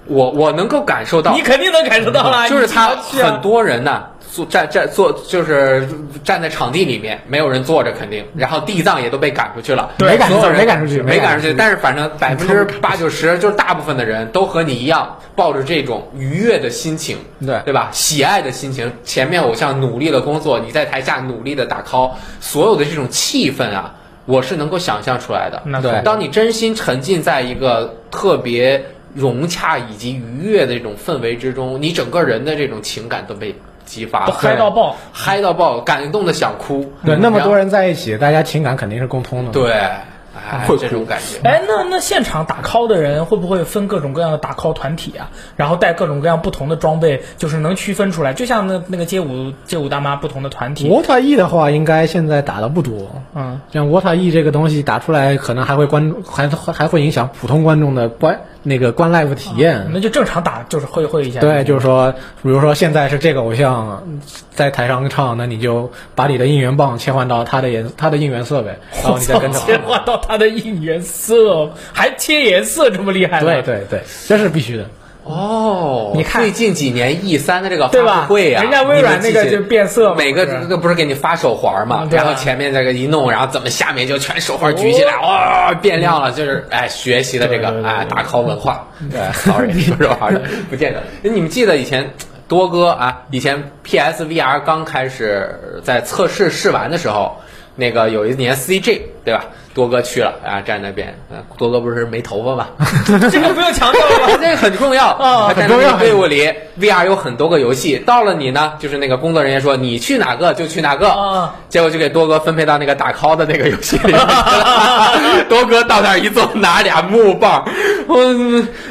我我能够感受到，
你肯定能感受到了，
就是他很多人呢，坐站站坐就是站在场地里面，没有人坐着，肯定，然后地藏也都被赶出去了，
对没赶出去
所有人
没赶出去没赶出去
没赶出去，但是反正百分之八九十，就是大部分的人都和你一样，抱着这种愉悦的心情，
对
对吧？喜爱的心情，前面偶像努力的工作，你在台下努力的打 call，所有的这种气氛啊，我是能够想象出来的。
那
对
当你真心沉浸在一个特别融洽以及愉悦的这种氛围之中，你整个人的这种情感都被激发
都，嗨到爆。
嗨到爆，感动的想哭。
对，那么多
人，
在一起，大家情感肯定是共通的。
对，哎，
会哭
这种感觉。
哎，那那现场打 call 的人会不会分各种各样的打 call 团体啊？然后带各种各样不同的装备，就是能区分出来，就像那那个街舞街舞大妈不同的团体。
Water E 的话，应该现在打的不多。
嗯，
像 Water E 这个东西打出来，可能还会关还还会影响普通观众的观那个观 live 体验。
那就正常打，就是会会一下。
对，就是说，比如说现在是这个偶像在台上唱，那你就把你的应援棒切换到他的颜他的应援色呗，然后你再跟着，
切换到他的应援色，还切颜色，这么厉害？
对对对，这是必须的。
哦，
你看。
最近几年 E 三的这个发布会啊，
人家微软那个就变色嘛
每个
不是
这不是给你发手环嘛然后前面这个一弄，然后怎么下面就全手环举起来，哇，变亮了，就是哎，学习的这个哎打 call 文化，对，sorry，说实话是不见得。你们记得以前多哥啊，以前 PS VR 刚开始在测试试玩的时候，那个有一年 CG 对吧？多哥去了啊，站那边，呃多哥不是没头发吗？
这个不用强调了吧？
这个很重要
啊
他在那个队伍里，VR 有很多个游戏，到了你呢，就是那个工作人员说你去哪个就去哪个，
啊
结果就给多哥分配到那个打 call 的那个游戏里。多哥到那儿一坐，拿俩木棒，我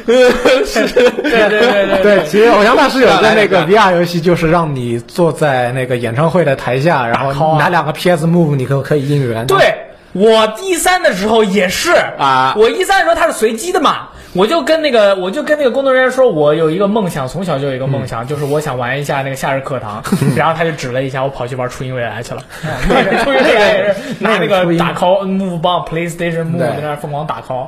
呃是，
对对对对
对，其实偶像大师有个那个 VR 游戏，就是让你坐在那个演唱会的台下，然后
啊
拿两个 PS Move，你可可以应援。
对，我一三的时候也是
啊
我一三的时候它是随机的嘛。我就跟那个，我就跟那个工作人员说，我有一个梦想，从小就有一个梦想，就是我想玩一下那个夏日课堂。然后他就指了一下，我跑去玩初音未来去了。初音未来也是拿那个打 call move 棒 PlayStation move 在那疯狂打 call。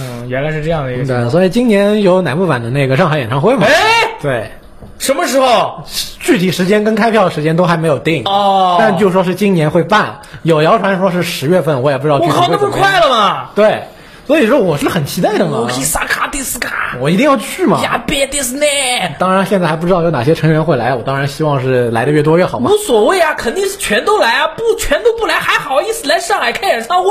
嗯，原来是这样的一个。
对，所以今年有乃木坂的那个上海演唱会嘛？
哎，
对，
什么时候？
具体时间跟开票的时间都还没有定
哦
但就说是今年会办，有谣传说是十月份，我也不知道具体
我靠，那。
么
快了吗？
对，所以说我是很期待的嘛
我，去萨卡迪斯卡，
我一定要去嘛。
亚别迪斯内。
当然，现在还不知道有哪些成员会来，我当然希望是来的越多越好嘛
无。所谓啊，肯定是全都来啊，不全都不来还好意思来上海开演唱会？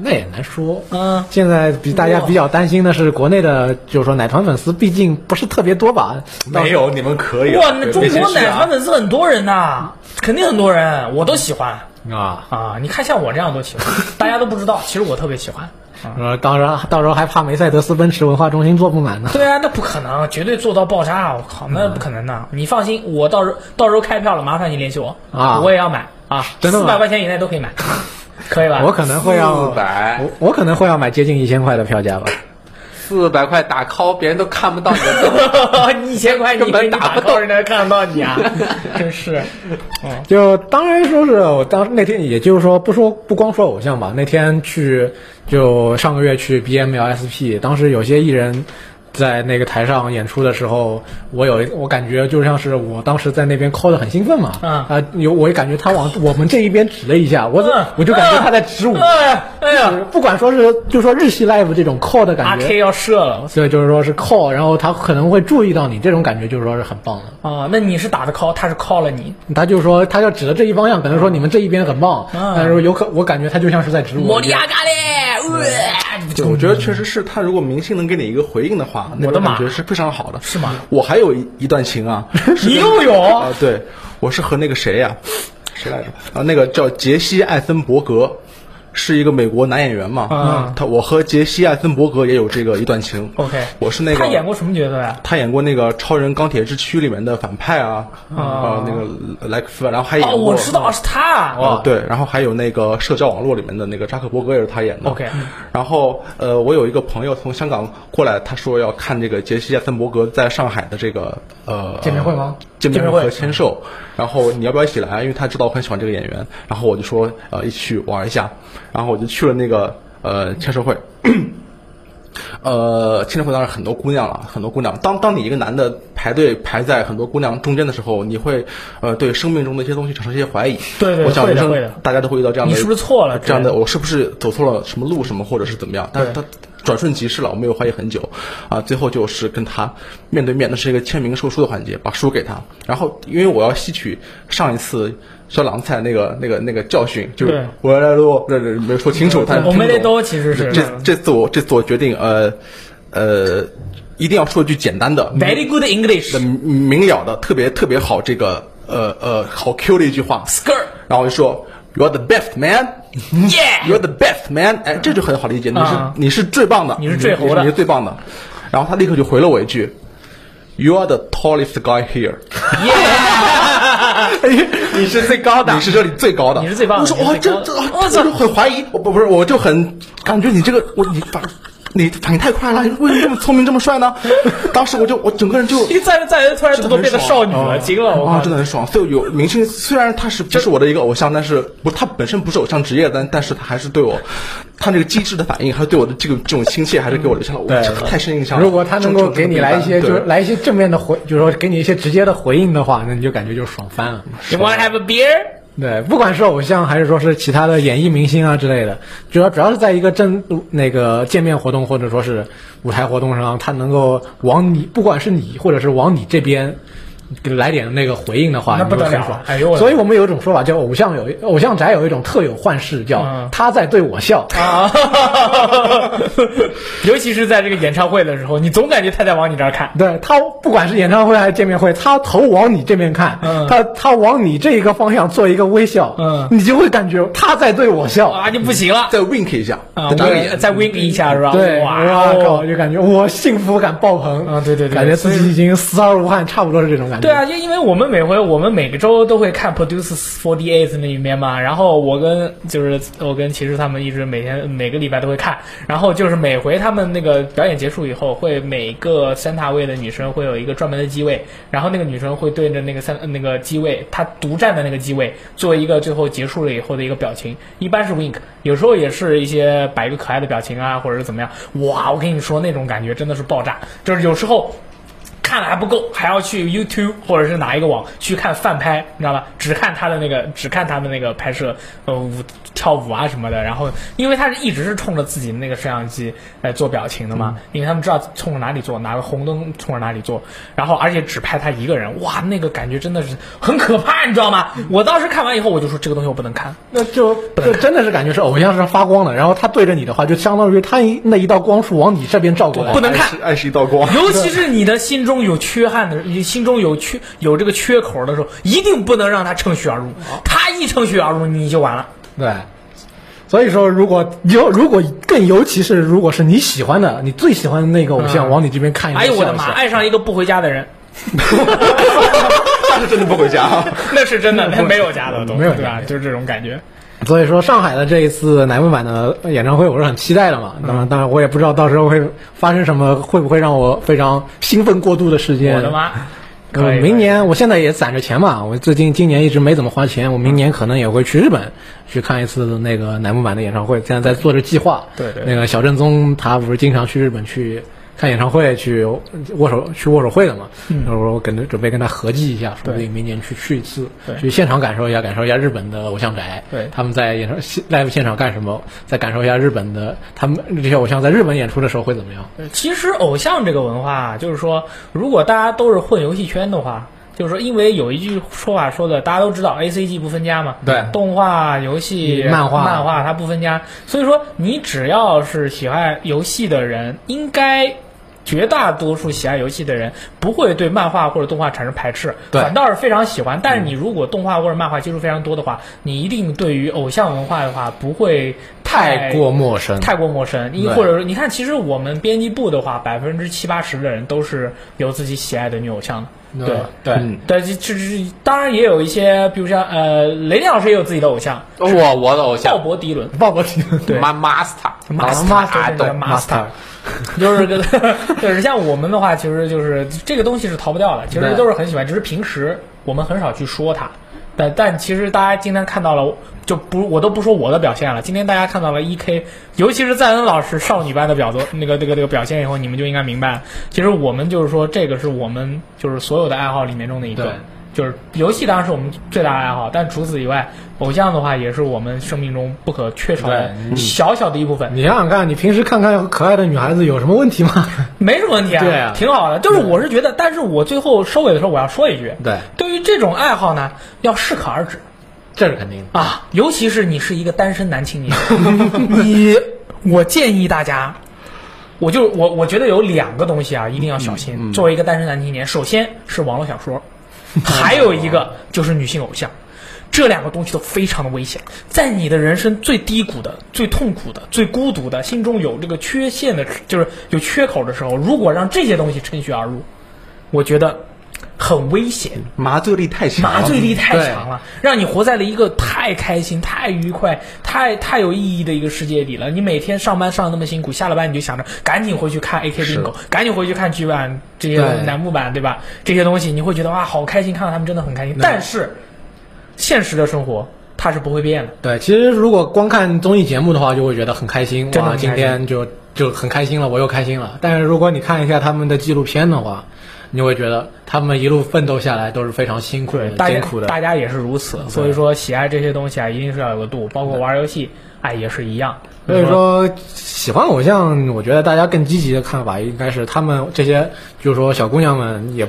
那也难说。
嗯，
现在比大家比较担心的是，国内的就是说奶团粉丝毕竟不是特别多吧？
没有，你们可以。
哇，那中国奶
啊
团粉丝很多人呐，肯定很多人，我都喜欢
啊，
啊。你看像我这样都喜欢，大家都不知道，其实我特别喜欢。
呃，到时候到时候还怕梅赛德斯奔驰文化中心坐不满呢。
对啊，那不可能，绝对做到爆炸！我靠，那不可能的。你放心，我到时候到时候开票了，麻烦你联系我
啊
我也要买啊，
真的
四百块钱以内都可以买，可以吧？
我可能会要
400
我我可能会要买接近一千块的票价吧。
四百块打 call，别人都看不到你的你。
一千块，你
根本
以为你打
打不动
到人家看得到你啊？真是，
就当然说是我当那天，也就是说不说不光说偶像吧，那天去就上个月去 BMLSP，当时有些艺人。在那个台上演出的时候，我有我感觉就像是我当时在那边 call 的很兴奋嘛，
嗯
啊，有我也感觉他往我们这一边指了一下，我
嗯
我就感觉他在指我，
哎哎呀。
就是不管说是就说日系 live 这种 call 的感觉
阿
感
K，要射了。
所以，就是说是 call，然后他可能会注意到你，这种感觉就是说是很棒的。
啊！那你是打的 call，他是 call 了你，
他就说，他就指的这一方向，可能说你们这一边很棒，
嗯
但是有可我感觉他就像是在指我。
莫里亚嘎嘞，
我觉得确实是他如果明星能给你一个回应的话，那
我的
感觉是非常好的。
是吗？
我还有一一段情啊，
你
跟
又有
啊？对，我是和那个谁呀、谁来着？啊，那个叫杰西·艾森伯格，是一个美国男演员嘛。
嗯
他我和杰西·艾森伯格也有这个一段情。
OK
我是那个
他演过什么角色呀？
他演过那个《超人钢铁之躯》里面的反派啊，啊、那个莱克斯，然后还演
哦，
过。
我知道是他。
哦，对，然后还有那个社交网络里面的那个扎克伯格也是他演的。
OK
然后呃，我有一个朋友从香港过来，他说要看这个杰西·艾森伯格在上海的这个呃
见面会吗？
见面
会
和签售，然后你要不要一起来？因为他知道我很喜欢这个演员，然后我就说呃一起去玩一下，然后我就去了那个呃签售会。呃，签售会当然很多姑娘了，很多姑娘。当当你一个男的排队排在很多姑娘中间的时候，你会呃对生命中的一些东西产生一些怀疑。
对对
我想人生大家都会遇到这样的。
你是不是错了
这样的，我是不是走错了什么路什么，或者是怎么样？但是他转瞬即逝了，我没有怀疑很久。啊。最后就是跟他面对面，那是一个签名售书的环节，把书给他。然后因为我要吸取上一次小狼菜那个那个那个教训，就是
对。
我来多这这没说清楚，他
我没得多其实是。
这这次我这次我决定呃呃一定要说一句简单的
very good English
的明了的特别特别好这个呃呃好 Q 的一句话。
Skirt
然后我就说 You're the best man。
yeah.
You're the best man，哎，这就很好理解，你是、
啊。
你是最棒的，
你是最
你是最棒的。然后他立刻就回了我一句，You are the tallest guy here，
你是最高的。
你是这里最高的，
你是最棒的
我说
我操
我就很怀疑，我不不是，我就很感觉你这个我你反你反应太快了，你 为什么这么聪明这么帅呢？当时我就我整个人就
一再再突然都变得少女了，惊了我
啊，真的很爽。所以有明星，虽然他是不是我的一个偶像，但是不，他本身不是偶像职业，但但是他还是对我，他那个机智的反应，还有对我的这个这种亲切，还是给我留下了太深印象了。
如果他能够给你来一些，就是来一些正面的回，就是说给你一些直接的回应的话，那你就感觉就爽翻了。
You wanna have a beer？
对，不管是偶像还是说是其他的演艺明星啊之类的，主要主要是在一个正那个见面活动或者说是舞台活动上，他能够往你，不管是你或者是往你这边。来点那个回应的话，
那不得了。哎呦
所以我们有一种说法叫偶像有偶像宅有一种特有幻视，叫
嗯
他在对我笑。
啊，尤其是在这个演唱会的时候，你总感觉他在往你这儿看。
对他，不管是演唱会还是见面会，他头往你这边看，
嗯
他他往你这一个方向做一个微笑，
嗯
你就会感觉他在对我笑。
啊，就不行了
再 wink 一下，
啊！
再
wink 一下是吧？
对，
哇
哇靠，
哦！
就感觉我幸福感爆棚
啊对对对
感觉自己已经死而无憾，差不多是这种感觉。
对啊，因因为我们每回我们每个周都会看 Produce Forty Eight 那一面嘛，然后我跟就是我跟骑士他们一直每天每个礼拜都会看，然后就是每回他们那个表演结束以后，会每个三塔位的女生会有一个专门的机位，然后那个女生会对着那个三那个机位，她独占的那个机位做一个最后结束了以后的一个表情，一般是 wink，有时候也是一些摆一个可爱的表情啊，或者是怎么样。哇，我跟你说那种感觉真的是爆炸，就是有时候。看了还不够，还要去 YouTube 或者是哪一个网去看翻拍，你知道吧？只看他的那个，只看他们那个拍摄，呃，舞跳舞啊什么的。然后，因为他是一直是冲着自己的那个摄像机来做表情的嘛，因为他们知道冲着哪里做，哪个红灯冲着哪里做。然后，而且只拍他一个人，哇，那个感觉真的是很可怕，你知道吗？我当时看完以后，我就说这个东西我不能看。
那就就真的是感觉是偶像是发光的，然后他对着你的话，就相当于他一那一道光束往你这边照过来，
不能看
爱是一道光。
尤其是你的心中有缺憾的，你心中有缺有这个缺口的时候，一定不能让他乘虚而入。他一乘虚而入，你就完了。
对。所以说，如果有如果更尤其是如果是你喜欢的，你最喜欢的那个偶像
嗯
往你这边看一下，
哎呦我的妈！爱上一个不回家的人，
他是真的不回家。
那是真的，那没有家的都
没有家
对吧？就是这种感觉。
所以说，上海的这一次乃木坂的演唱会，我是很期待的嘛。当然，当然我也不知道到时候会发生什么，会不会让我非常兴奋过度的事件。
我的妈！
呃明年我现在也攒着钱嘛，我最近今年一直没怎么花钱，我明年可能也会去日本去看一次那个乃木坂的演唱会，现在在做着计划。
对对
那个小正宗他不是经常去日本去看演唱会、去握手、去握手会的嘛？嗯，然后我跟他准备跟他合计一下，说不定明年去去一次
对，
去现场感受一下，感受一下日本的偶像宅。
对
他们在演唱 live 现场干什么，再感受一下日本的他们这些偶像在日本演出的时候会怎么样。
其实偶像这个文化，就是说，如果大家都是混游戏圈的话，就是说，因为有一句说法说的，大家都知道 A C G 不分家嘛，
对
动画、游戏、
漫画
漫画它不分家，所以说你只要是喜爱游戏的人，应该。绝大多数喜爱游戏的人不会对漫画或者动画产生排斥，
对
反倒是非常喜欢。但是你如果动画或者漫画接触非常多的话，你一定对于偶像文化的话不会
太过陌生，
太过陌生，你或者说，你看，其实我们编辑部的话，百分之七八十的人都是有自己喜爱的女偶像的。对
对。
但
是，这这这，当然也有一些，比如像呃，雷电老师也有自己的偶像，
我我的偶像。
鲍勃迪伦，
鲍勃迪伦。
对。
妈 master
master
master
对
master，
就是个，就是像我们的话，其实就是这个东西是逃不掉的，其实都是很喜欢，只是平时我们很少去说它。但但其实大家今天看到了，就不我都不说我的表现了。今天大家看到了 E K，尤其是赞恩老师少女般的表作，那个那个那个表现以后，你们就应该明白，其实我们就是说，这个是我们就是所有的爱好里面中的一个。就是游戏当然是我们最大的爱好，但除此以外，偶像的话也是我们生命中不可缺少的小小的一部分。
你想想看，你平时看看可爱的女孩子有什么问题吗？
没什么问题啊，
对啊
挺好的。就是我是觉得，但是我最后收尾的时候，我要说一句，
对，
对于这种爱好呢，要适可而止。
这是肯定的。
啊，尤其是你是一个单身男青年，你，我建议大家，我就我我觉得有两个东西啊，一定要小心。作为一个单身男青年，首先是网络小说，还有一个就是女性偶像。这两个东西都非常的危险，在你的人生最低谷的、最痛苦的、最孤独的、心中有这个缺陷的，就是有缺口的时候，如果让这些东西趁虚而入，我觉得很危险。
麻醉力太强了，
麻醉力太强了，让你活在了一个太开心、太愉快、太太有意义的一个世界里了。你每天上班上的那么辛苦，下了班你就想着赶紧回去看 AK bingo，赶紧回去看剧版这些
对
楠木版，对吧？这些东西你会觉得哇，好开心，看到他们真的很开心。但是现实的生活它是不会变的。
对，其实如果光看综艺节目的话，就会觉得很开心，哇，今天就就很开心了，我又开心了。但是如果你看一下他们的纪录片的话，你会觉得他们一路奋斗下来都是非常辛苦艰苦的。
大家也是如此。所以说，喜爱这些东西啊，一定是要有个度，包括玩游戏，哎，也是一样。
所以说，喜欢偶像，我觉得大家更积极的看法应该是他们这些，就是说小姑娘们也，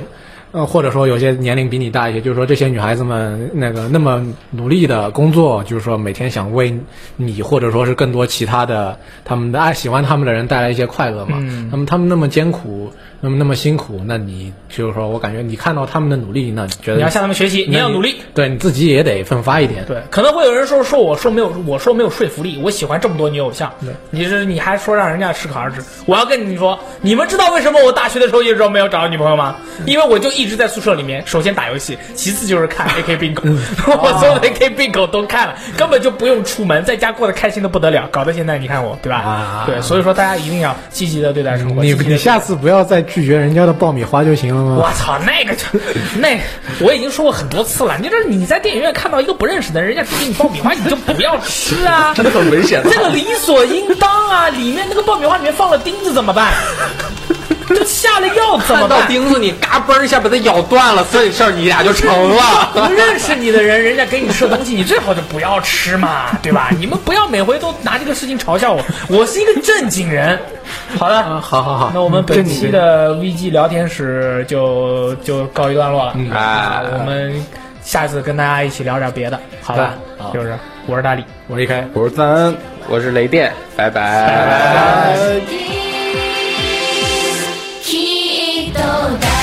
呃，或者说有些年龄比你大一些，就是说这些女孩子们那个那么努力的工作，就是说每天想为你或者说是更多其他的他们的爱喜欢他们的人带来一些快乐嘛。
嗯
那么他们那么艰苦，那么那么辛苦，那你就是说我感觉你看到他们的努力，那你觉得
你要向他们学习，你要努力。
对你自己也得奋发一点。
对，可能会有人说说我说没有，我说没有说服力，我喜欢这么多女偶像，你是你还说让人家适可而止？我要跟你说，你们知道为什么我大学的时候一直都没有找到女朋友吗？因为我就一直在宿舍里面，首先打游戏，其次就是看 AK bingo，我所有的 AK bingo 都看了，根本就不用出门，在家过得开心的不得了，搞得现在你看我，对吧？
啊
对，所以说大家一定要积极的对待生活。
你你下次不要再拒绝人家的爆米花就行了吗？
我操，那个就那我已经说过很多次了。你这你在电影院看到一个不认识的人，人家给你爆米花，你就不要吃啊，
真的很危险的
这个理所应当啊！里面那个爆米花里面放了钉子怎么办？这下了药怎么
看到
办？
钉子，你嘎嘣一下把它咬断了，这事儿你俩就成了。
不认识你的人，人家给你吃的东西，你最好就不要吃嘛，对吧？你们不要每回都拿这个事情嘲笑我，我是一个正经人。好的，
啊，好好好，
那我们本期的 VG 聊天室就就告一段落了。
嗯
啊，我们下次跟大家一起聊点别的，好吧？
好
就是我是大力。
我离开。
我是赞恩。
我是雷电，拜拜
拜拜
拜。「Toda